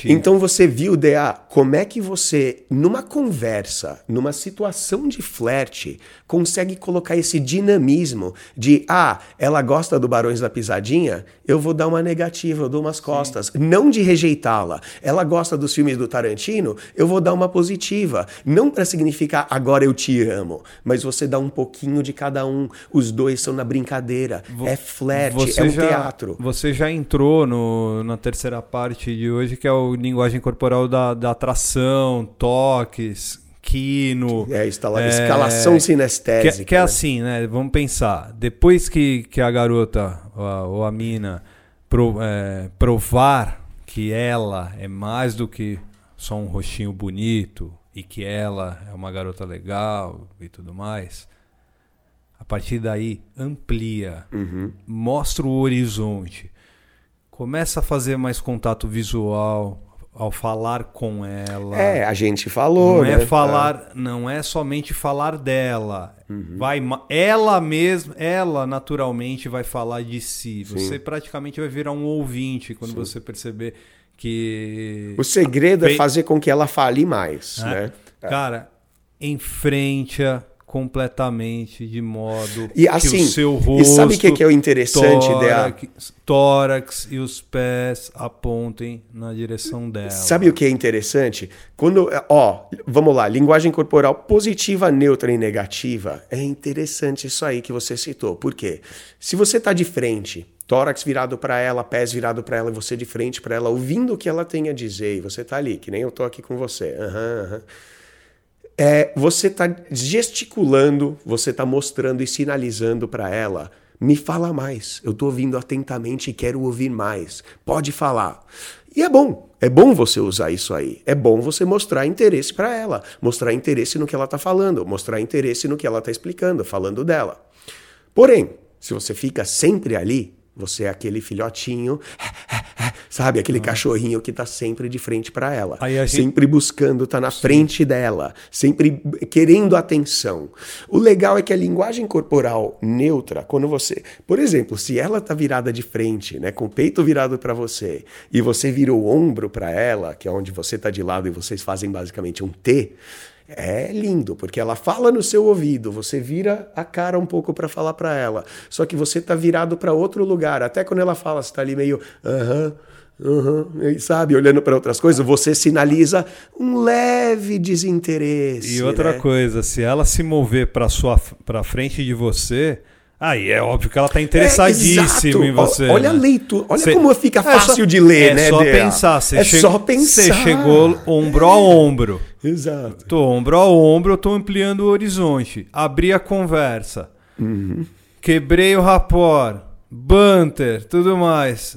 [SPEAKER 3] Então você viu, DA, como é que você, numa conversa, numa situação de flerte, consegue colocar esse dinamismo de, ah, ela gosta do Barões da Pisadinha, eu vou dar uma negativa, eu dou umas costas. Não de rejeitá-la. Ela gosta dos filmes do Tarantino, eu vou dar uma positiva. Não para significar agora eu te amo, mas você dá um pouquinho de cada um. Os dois são na brincadeira. é flerte, é um
[SPEAKER 2] já,
[SPEAKER 3] teatro.
[SPEAKER 2] Você já entrou no, na terceira parte de hoje, que é o linguagem corporal da, da atração, toques, quino.
[SPEAKER 3] É, instala- escalação sinestésica,
[SPEAKER 2] Que, que é
[SPEAKER 3] né?
[SPEAKER 2] assim, né? Vamos pensar. Depois que, que a garota ou a, ou a mina pro- é, provar que ela é mais do que só um rostinho bonito e que ela é uma garota legal e tudo mais, a partir daí amplia,
[SPEAKER 3] Uhum.
[SPEAKER 2] mostra o horizonte, começa a fazer mais contato visual ao falar com ela.
[SPEAKER 3] É, a gente falou,
[SPEAKER 2] Não
[SPEAKER 3] né?
[SPEAKER 2] é falar, não é somente falar dela. Vai, ma- ela mesma, ela naturalmente vai falar de si. Você praticamente vai virar um ouvinte quando você perceber que
[SPEAKER 3] O segredo é fazer com que ela fale mais, né?
[SPEAKER 2] Cara, enfrente-a completamente de modo
[SPEAKER 3] E
[SPEAKER 2] que
[SPEAKER 3] assim,
[SPEAKER 2] o seu
[SPEAKER 3] e
[SPEAKER 2] rosto,
[SPEAKER 3] sabe o que que é o interessante,
[SPEAKER 2] tórax, tórax e os pés apontem na direção dela.
[SPEAKER 3] Sabe o que é interessante? Quando, ó, vamos lá, linguagem corporal positiva, neutra e negativa. É interessante isso aí que você citou. Por quê? Se você tá de frente, tórax virado para ela, pés virado para ela, e você de frente para ela, ouvindo o que ela tem a dizer, e você tá ali, que nem eu tô aqui com você. Aham, aham. É, você está gesticulando, você está mostrando e sinalizando para ela. Me fala mais. Eu estou ouvindo atentamente e quero ouvir mais. Pode falar. E é bom. É bom você usar isso aí. É bom você mostrar interesse para ela, mostrar interesse no que ela está falando, mostrar interesse no que ela está explicando, falando dela. Porém, se você fica sempre ali, você é aquele filhotinho, [LAUGHS] sabe, aquele cachorrinho que tá sempre de frente para ela,
[SPEAKER 2] gente-
[SPEAKER 3] sempre buscando estar na frente dela, sempre querendo atenção. O legal é que a linguagem corporal neutra, quando você, por exemplo, se ela tá virada de frente, né, com o peito virado para você, e você vira o ombro para ela, que é onde você tá de lado e vocês fazem basicamente um T, é lindo, porque ela fala no seu ouvido, você vira a cara um pouco para falar para ela. Só que você tá virado para outro lugar. Até quando ela fala, você tá ali meio, aham, aham, e sabe, olhando para outras coisas, você sinaliza um leve desinteresse.
[SPEAKER 2] E outra
[SPEAKER 3] né?
[SPEAKER 2] coisa, se ela se mover para sua para frente de você, aí é óbvio que ela tá interessadíssima
[SPEAKER 3] É,
[SPEAKER 2] em você.
[SPEAKER 3] Olha a
[SPEAKER 2] né?
[SPEAKER 3] leitura, olha
[SPEAKER 2] Cê-
[SPEAKER 3] como fica
[SPEAKER 2] É
[SPEAKER 3] fácil
[SPEAKER 2] só-
[SPEAKER 3] de ler,
[SPEAKER 2] é
[SPEAKER 3] né?
[SPEAKER 2] só pensar,
[SPEAKER 3] é só pensar.
[SPEAKER 2] Você chegou ombro a ombro.
[SPEAKER 3] Exato.
[SPEAKER 2] Tô ombro a ombro, eu tô ampliando o horizonte. Abri a conversa.
[SPEAKER 3] Uhum.
[SPEAKER 2] Quebrei o rapor. Banter, tudo mais.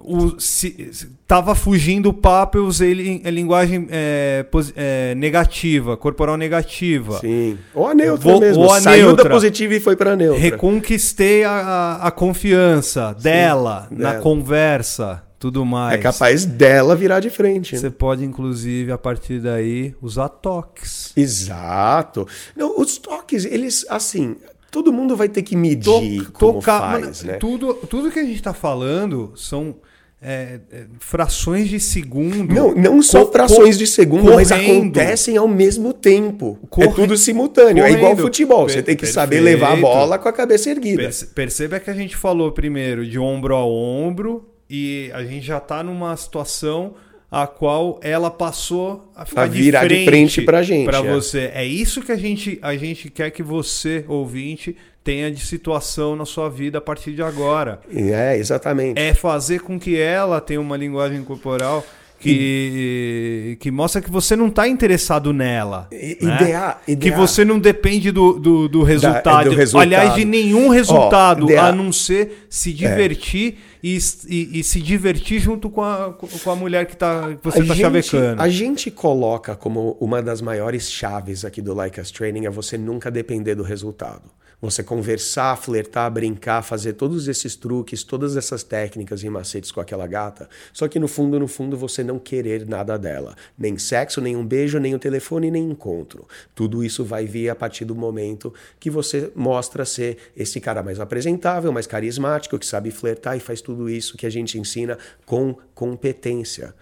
[SPEAKER 2] O, se, se- tava fugindo o papo, eu usei li- a linguagem é, posi- é, negativa, corporal negativa.
[SPEAKER 3] Sim. Ou a neutra
[SPEAKER 2] Vou-
[SPEAKER 3] mesmo.
[SPEAKER 2] ou a
[SPEAKER 3] Saiu
[SPEAKER 2] neutra.
[SPEAKER 3] da positiva e foi para neutra.
[SPEAKER 2] Reconquistei a, a, a confiança dela na
[SPEAKER 3] dela.
[SPEAKER 2] conversa, tudo mais.
[SPEAKER 3] É capaz dela virar de frente. né?
[SPEAKER 2] Você pode, inclusive, a partir daí, usar toques.
[SPEAKER 3] Exato. Não, os toques, eles, assim, todo mundo vai ter que medir
[SPEAKER 2] To-
[SPEAKER 3] como
[SPEAKER 2] tocar-
[SPEAKER 3] faz,
[SPEAKER 2] mano,
[SPEAKER 3] né?
[SPEAKER 2] Tudo, tudo que a gente tá falando são é, é, frações de segundo.
[SPEAKER 3] Não, não só frações de segundo, mas
[SPEAKER 2] correndo.
[SPEAKER 3] acontecem ao mesmo tempo.
[SPEAKER 2] Corre-
[SPEAKER 3] É tudo simultâneo. É igual
[SPEAKER 2] correndo.
[SPEAKER 3] futebol. Você
[SPEAKER 2] Per-
[SPEAKER 3] tem que saber
[SPEAKER 2] perfeito.
[SPEAKER 3] levar a bola com a cabeça erguida.
[SPEAKER 2] Perce- Perceba que a gente falou primeiro de ombro a ombro e a gente já tá numa situação a qual ela passou a ficar
[SPEAKER 3] A virar de frente pra gente,
[SPEAKER 2] Pra
[SPEAKER 3] é.
[SPEAKER 2] você. É isso que a gente, a gente quer que você, ouvinte, tenha de situação na sua vida a partir de agora.
[SPEAKER 3] É, exatamente.
[SPEAKER 2] É fazer com que ela tenha uma linguagem corporal que, que mostra que você não está interessado nela.
[SPEAKER 3] I-
[SPEAKER 2] né?
[SPEAKER 3] idear-
[SPEAKER 2] Que
[SPEAKER 3] idear.
[SPEAKER 2] você não depende do, do, do resultado.
[SPEAKER 3] do resultado.
[SPEAKER 2] Aliás, de nenhum resultado,
[SPEAKER 3] idear-
[SPEAKER 2] a não ser se divertir e, e, e se divertir junto com a, com a mulher que, tá, que você está chavecando.
[SPEAKER 3] A gente coloca como uma das maiores chaves aqui do Like Us Training é você nunca depender do resultado. Você conversar, flertar, brincar, fazer todos esses truques, todas essas técnicas e macetes com aquela gata. Só que no fundo, no fundo, você não querer nada dela. Nem sexo, nem um beijo, nem um telefone, nem encontro. Tudo isso vai vir a partir do momento que você mostra ser esse cara mais apresentável, mais carismático, que sabe flertar e faz tudo isso que a gente ensina com competência.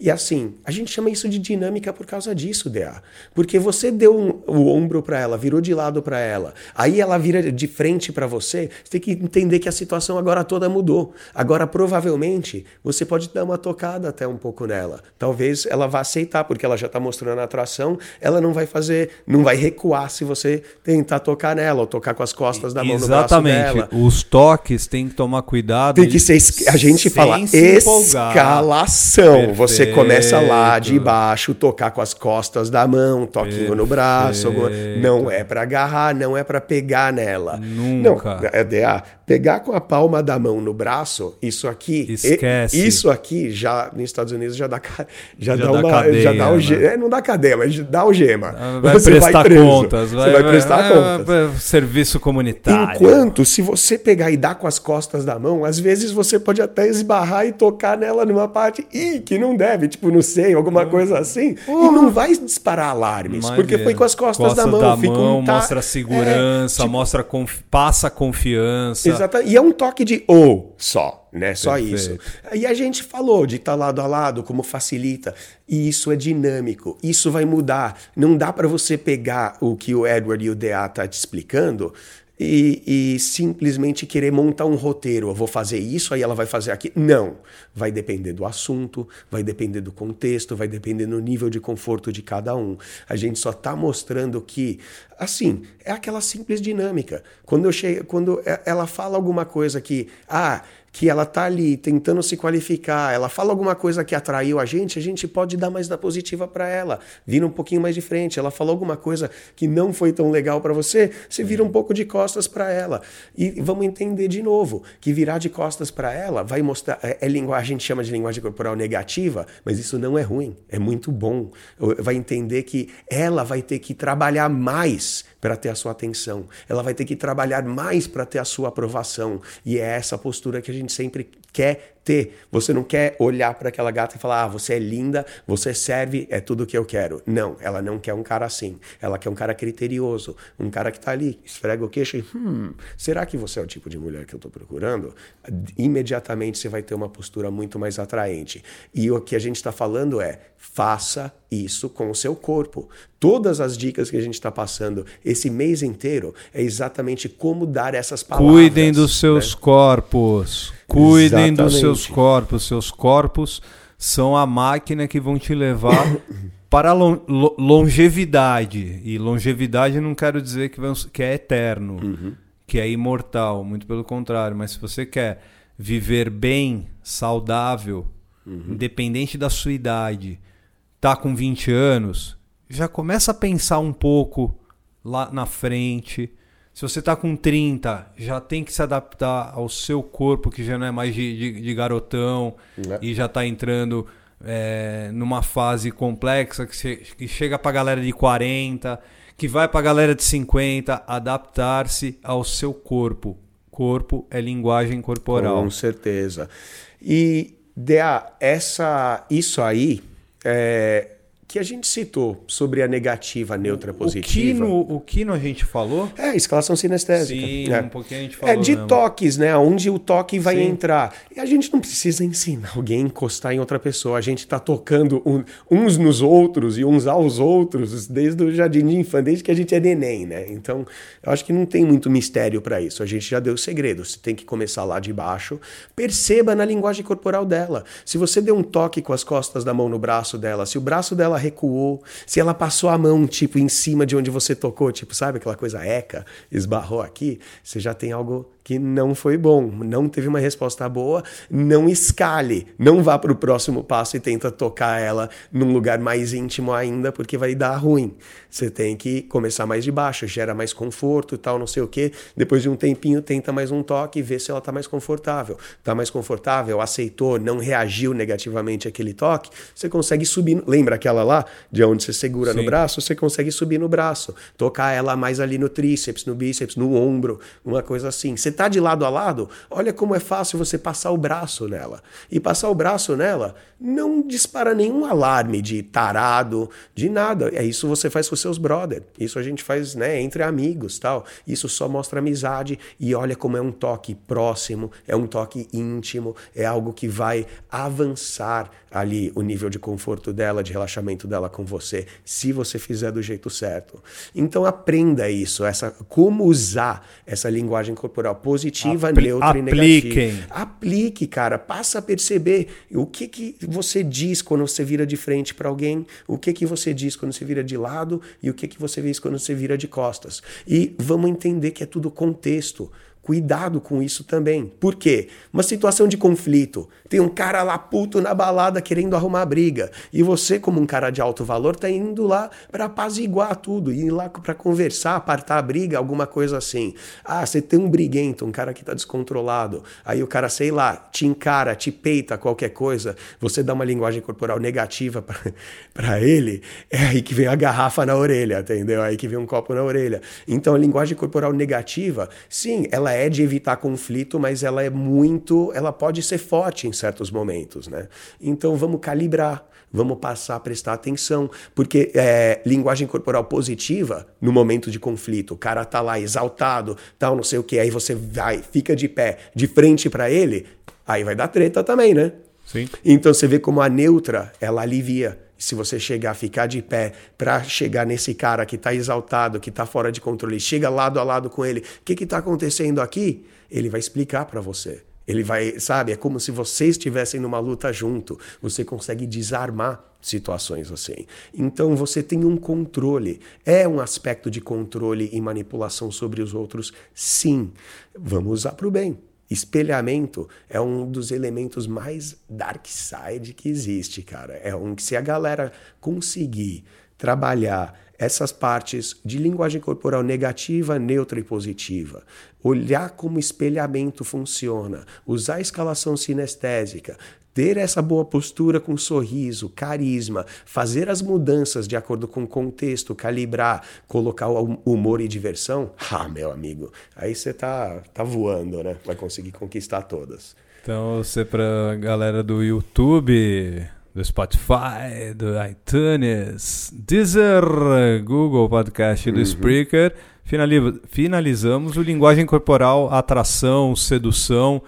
[SPEAKER 3] E assim, a gente chama isso de dinâmica por causa disso, DA. Porque você deu um- o ombro para ela, virou de lado para ela, aí ela vira de frente para você, você tem que entender que a situação agora toda mudou. Agora, provavelmente, você pode dar uma tocada até um pouco nela. Talvez ela vá aceitar, porque ela já está mostrando a atração, ela não vai fazer, não vai recuar se você tentar tocar nela ou tocar com as costas da mão no braço
[SPEAKER 2] Exatamente.
[SPEAKER 3] dela.
[SPEAKER 2] Os toques tem que tomar cuidado.
[SPEAKER 3] Tem que ser. A gente fala
[SPEAKER 2] se
[SPEAKER 3] escalação. Você começa lá de
[SPEAKER 2] Perfeito.
[SPEAKER 3] baixo, tocar com as costas da mão, toquinho no braço.
[SPEAKER 2] Perfeito.
[SPEAKER 3] Não é pra agarrar, não é pra pegar nela.
[SPEAKER 2] Nunca.
[SPEAKER 3] Não, é DA. Pegar com a palma da mão no braço, isso aqui. e-
[SPEAKER 2] Esquece.
[SPEAKER 3] Isso aqui já nos Estados Unidos já dá, já
[SPEAKER 2] Já
[SPEAKER 3] dá
[SPEAKER 2] dá
[SPEAKER 3] uma.
[SPEAKER 2] cadeia,
[SPEAKER 3] já dá
[SPEAKER 2] né?
[SPEAKER 3] é, não dá cadeia, mas dá algema.
[SPEAKER 2] Ah, Vai
[SPEAKER 3] Você
[SPEAKER 2] prestar
[SPEAKER 3] preso.
[SPEAKER 2] contas.
[SPEAKER 3] Você vai prestar
[SPEAKER 2] vai-
[SPEAKER 3] contas.
[SPEAKER 2] vai- Serviço comunitário.
[SPEAKER 3] Enquanto, se você pegar e dar com as costas da mão, às vezes você pode até esbarrar e tocar nela numa parte ih, que não deve, tipo no seio, alguma coisa assim, e não vai disparar alarmes,
[SPEAKER 2] Mas
[SPEAKER 3] porque
[SPEAKER 2] é.
[SPEAKER 3] foi com as costas, da mão. fica um ta-
[SPEAKER 2] mostra segurança,
[SPEAKER 3] É, tipo,
[SPEAKER 2] mostra confi- passa confiança.
[SPEAKER 3] Exata- E é um toque de ou só, né? Só
[SPEAKER 2] Perfeito.
[SPEAKER 3] isso. E a gente falou de estar lado a lado, como facilita. E isso é dinâmico. Isso vai mudar. Não dá para você pegar o que o Edward e o DA tá te explicando e, e simplesmente querer montar um roteiro. Eu vou fazer isso, aí ela vai fazer aquilo. Não. Vai depender do assunto, vai depender do contexto, vai depender do nível de conforto de cada um. A gente só está mostrando que, assim, é aquela simples dinâmica. Quando eu chego, quando ela fala alguma coisa que, ah, que ela tá ali tentando se qualificar, ela fala alguma coisa que atraiu a gente, a gente pode dar mais da positiva para ela, vira um pouquinho mais de frente. Ela falou alguma coisa que não foi tão legal para você, você vira um pouco de costas para ela. E vamos entender de novo que virar de costas para ela vai mostrar é, é linguagem, a gente chama de linguagem corporal negativa, mas isso não é ruim, é muito bom. Vai entender que ela vai ter que trabalhar mais para ter a sua atenção. Ela vai ter que trabalhar mais para ter a sua aprovação. E é essa postura que a gente sempre quer ter. Você não quer olhar para aquela gata e falar: "Ah, você é linda, você serve, é tudo que eu quero". Não, ela não quer um cara assim. Ela quer um cara criterioso, um cara que tá ali, esfrega o queixo e, hum, será que você é o tipo de mulher que eu tô procurando? Imediatamente você vai ter uma postura muito mais atraente. E o que a gente está falando é: faça isso com o seu corpo. Todas as dicas que a gente está passando esse mês inteiro é exatamente como dar essas palavras.
[SPEAKER 2] Cuidem dos seus
[SPEAKER 3] né?
[SPEAKER 2] corpos. Cuidem dos
[SPEAKER 3] Exatamente.
[SPEAKER 2] seus corpos. Seus corpos são a máquina que vão te levar [COUGHS] para longevidade. E longevidade não quero dizer que, vão- que é eterno,
[SPEAKER 3] Uhum.
[SPEAKER 2] que é imortal. Muito pelo contrário. Mas se você quer viver bem, saudável,
[SPEAKER 3] Uhum.
[SPEAKER 2] independente da sua idade, tá com 20 anos, já começa a pensar um pouco lá na frente. Se você tá com 30, já tem que se adaptar ao seu corpo, que já não é mais de, de- de garotão
[SPEAKER 3] Né?
[SPEAKER 2] e já tá entrando é, numa fase complexa que, che- que chega pra galera de 40, que vai pra galera de 50, adaptar-se ao seu corpo. Corpo é linguagem corporal.
[SPEAKER 3] Com certeza. E, Dea, essa, isso aí é, que a gente citou sobre a negativa, a neutra,
[SPEAKER 2] O
[SPEAKER 3] positiva.
[SPEAKER 2] Kino, o Kino a gente falou?
[SPEAKER 3] É, escalação sinestésica.
[SPEAKER 2] Sim,
[SPEAKER 3] é.
[SPEAKER 2] um pouquinho a gente
[SPEAKER 3] É
[SPEAKER 2] falou
[SPEAKER 3] de
[SPEAKER 2] mesmo.
[SPEAKER 3] toques, né? Onde o toque vai
[SPEAKER 2] Sim.
[SPEAKER 3] entrar. E a gente não precisa ensinar alguém a encostar em outra pessoa. A gente tá tocando um- uns nos outros e uns aos outros desde o jardim de infância, desde que a gente é neném, né? Então, eu acho que não tem muito mistério para isso. A gente já deu o segredo. Você tem que começar lá de baixo. Perceba na linguagem corporal dela. Se você deu um toque com as costas da mão no braço dela, se o braço dela recuou, se ela passou a mão, tipo, em cima de onde você tocou, tipo, sabe aquela coisa eca, esbarrou aqui, você já tem algo que não foi bom, não teve uma resposta boa, não escale, não vá para o próximo passo e tenta tocar ela num lugar mais íntimo ainda, porque vai dar ruim. Você tem que começar mais de baixo, gera mais conforto e tal, não sei o que. Depois de um tempinho, tenta mais um toque e vê se ela está mais confortável. Está mais confortável, aceitou, não reagiu negativamente àquele toque, você consegue subir. Lembra aquela lá, de onde você segura Sim. no braço? Você consegue subir no braço, tocar ela mais ali no tríceps, no bíceps, no ombro, uma coisa assim. Você está de lado a lado, olha como é fácil você passar o braço nela. E passar o braço nela não dispara nenhum alarme de tarado, de nada. É isso você faz com seus brother. Isso a gente faz, né, entre amigos, tal. Isso só mostra amizade e olha como é um toque próximo, é um toque íntimo, é algo que vai avançar ali o nível de conforto dela, de relaxamento dela com você, se você fizer do jeito certo. Então aprenda isso, essa como usar essa linguagem corporal positiva, Apli neutra e negativa. Aplique, cara, passa a perceber o que que você diz quando você vira de frente para alguém, o que que você diz quando você vira de lado e o que que você diz quando você vira de costas. E vamos entender que é tudo contexto. Cuidado com isso também. Por quê? Uma situação de conflito. Tem um cara lá puto na balada querendo arrumar briga. E você, como um cara de alto valor, tá indo lá para apaziguar tudo, ir lá para conversar, apartar a briga, alguma coisa assim. Ah, você tem um briguento, um cara que tá descontrolado. Aí o cara, sei lá, te encara, te peita, qualquer coisa. Você dá uma linguagem corporal negativa para [LAUGHS] ele. É aí que vem a garrafa na orelha, entendeu? Aí que vem um copo na orelha. Então a linguagem corporal negativa, sim, ela é de evitar conflito, mas ela é muito, ela pode ser forte em certos momentos, né? Então vamos calibrar, vamos passar a prestar atenção, porque é, linguagem corporal positiva no momento de conflito, o cara tá lá exaltado, tal, não sei o que, aí você vai, fica de pé, de frente para ele, aí vai dar treta também, né?
[SPEAKER 2] Sim.
[SPEAKER 3] Então você vê como a neutra, ela alivia se você chegar, ficar de pé para chegar nesse cara que está exaltado, que está fora de controle, chega lado a lado com ele, o que está acontecendo aqui? Ele vai explicar para você. Ele vai, sabe, é como se vocês estivessem numa luta junto. Você consegue desarmar situações assim. Então você tem um controle. É um aspecto de controle e manipulação sobre os outros? Sim. Vamos usar para o bem. Espelhamento é um dos elementos mais dark side que existe, cara. É um que se a galera conseguir trabalhar essas partes de linguagem corporal negativa, neutra e positiva, olhar como espelhamento funciona, usar a escalação sinestésica, ter essa boa postura com sorriso, carisma, fazer as mudanças de acordo com o contexto, calibrar, colocar o humor e diversão, [LAUGHS] ah, meu amigo, aí você tá, tá voando, né? Vai conseguir conquistar todas.
[SPEAKER 2] Então, você pra galera do YouTube, do Spotify, do iTunes, Deezer, Google Podcast e do uhum. Spreaker, finalizamos o linguagem corporal, atração, sedução,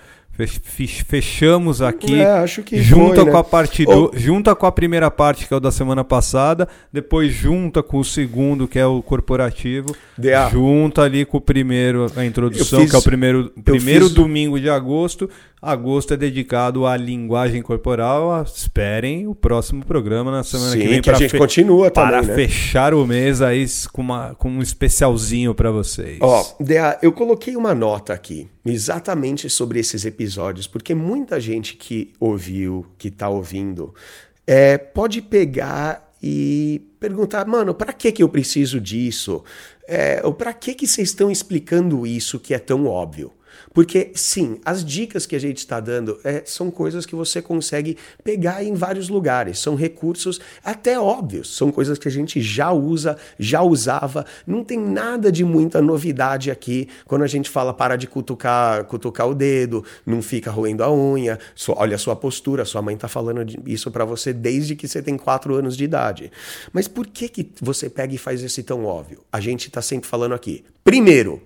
[SPEAKER 2] Fechamos aqui. É,
[SPEAKER 3] acho que
[SPEAKER 2] junta foi, né? com a parte do, oh. junta com a primeira parte que é o da semana passada, depois junta com o segundo que é o corporativo, junta ali com o primeiro a introdução fiz, que é o primeiro primeiro fiz... domingo de agosto Agosto é dedicado à linguagem corporal. Esperem o próximo programa na semana
[SPEAKER 3] Sim,
[SPEAKER 2] que vem.
[SPEAKER 3] que a gente continua
[SPEAKER 2] Para
[SPEAKER 3] também,
[SPEAKER 2] né? fechar o mês aí com, uma, com um especialzinho para vocês.
[SPEAKER 3] Ó, Dea, eu coloquei uma nota aqui exatamente sobre esses episódios, porque muita gente que ouviu, que está ouvindo, é, pode pegar e perguntar, mano, para que que eu preciso disso? É, ou para que que vocês estão explicando isso que é tão óbvio? Porque, sim, as dicas que a gente está dando é, são coisas que você consegue pegar em vários lugares. São recursos até óbvios. São coisas que a gente já usa, já usava. Não tem nada de muita novidade aqui. Quando a gente fala para de cutucar, cutucar o dedo, não fica roendo a unha, só, olha a sua postura. Sua mãe está falando isso para você desde que você tem quatro anos de idade. Mas por que, que você pega e faz esse tão óbvio? A gente está sempre falando aqui. Primeiro,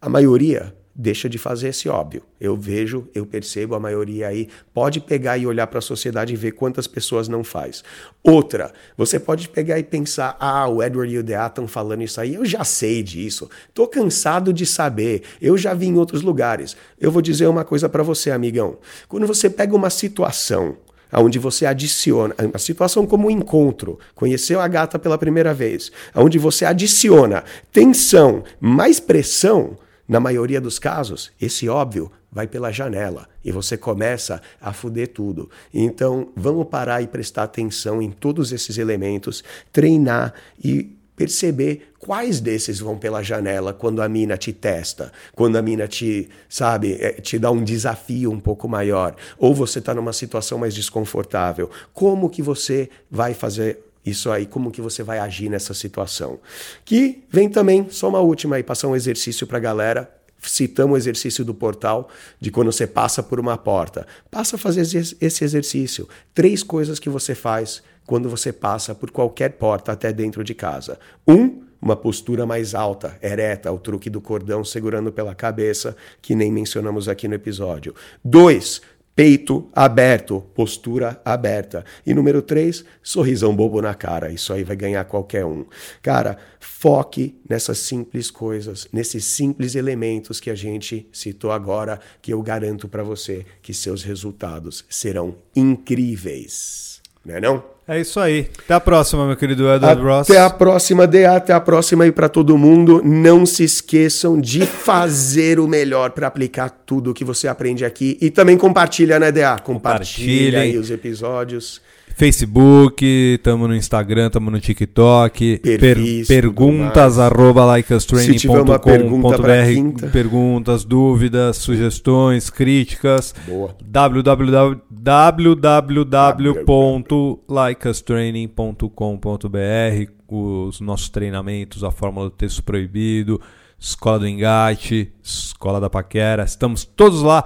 [SPEAKER 3] a maioria deixa de fazer esse óbvio. Eu vejo, eu percebo a maioria aí pode pegar e olhar para a sociedade e ver quantas pessoas não faz. Outra, você pode pegar e pensar: "Ah, o Edward e o Dea estão falando isso aí, eu já sei disso. Tô cansado de saber. Eu já vi em outros lugares". Eu vou dizer uma coisa para você, amigão. Quando você pega uma situação onde você adiciona a situação como um encontro, conheceu a gata pela primeira vez, onde você adiciona tensão, mais pressão, Na maioria dos casos, esse óbvio vai pela janela e você começa a fuder tudo. Então, vamos parar e prestar atenção em todos esses elementos, treinar e perceber quais desses vão pela janela quando a mina te testa, quando a mina te, sabe, eh, te dá um desafio um pouco maior, ou você está numa situação mais desconfortável. Como que você vai fazer isso aí, como que você vai agir nessa situação? Que vem também, só uma última aí, passar um exercício para a galera, citamos o exercício do portal de quando você passa por uma porta. Passa a fazer esse exercício. Três coisas que você faz quando você passa por qualquer porta até dentro de casa. Um, uma postura mais alta, ereta, o truque do cordão segurando pela cabeça, que nem mencionamos aqui no episódio. Dois, peito aberto, postura aberta. E número três, sorrisão bobo na cara. Isso aí vai ganhar qualquer um. Cara, foque nessas simples coisas, nesses simples elementos que a gente citou agora, que eu garanto para você que seus resultados serão incríveis. Não é não?
[SPEAKER 2] É isso aí. Até a próxima, meu querido Edward Ross.
[SPEAKER 3] Até a próxima, DA. Até a próxima aí para todo mundo. Não se esqueçam de fazer o melhor para aplicar tudo que você aprende aqui. E também compartilha, né, DA? Compartilha aí os episódios.
[SPEAKER 2] Facebook, estamos no Instagram, estamos no TikTok.
[SPEAKER 3] Perfis,
[SPEAKER 2] per perguntas arroba likeastraining.com.br Perguntas, dúvidas, sugestões, críticas.
[SPEAKER 3] Boa.
[SPEAKER 2] www.likeastraining.com.br Os nossos treinamentos, a fórmula do texto proibido, Escola do Engate, Escola da Paquera. Estamos todos lá.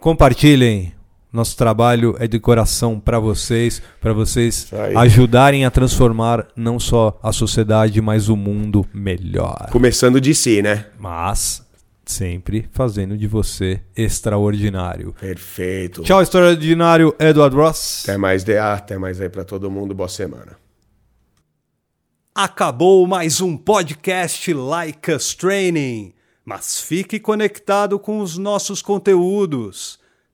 [SPEAKER 2] Compartilhem nosso trabalho é de coração para vocês, para vocês ajudarem a transformar não só a sociedade, mas o mundo melhor.
[SPEAKER 3] Começando de si, né?
[SPEAKER 2] Mas sempre fazendo de você extraordinário.
[SPEAKER 3] Perfeito.
[SPEAKER 2] Tchau, extraordinário Edward Ross.
[SPEAKER 3] Até mais DA, até mais aí para todo mundo. Boa semana.
[SPEAKER 2] Acabou mais um podcast Like Us Training. Mas fique conectado com os nossos conteúdos.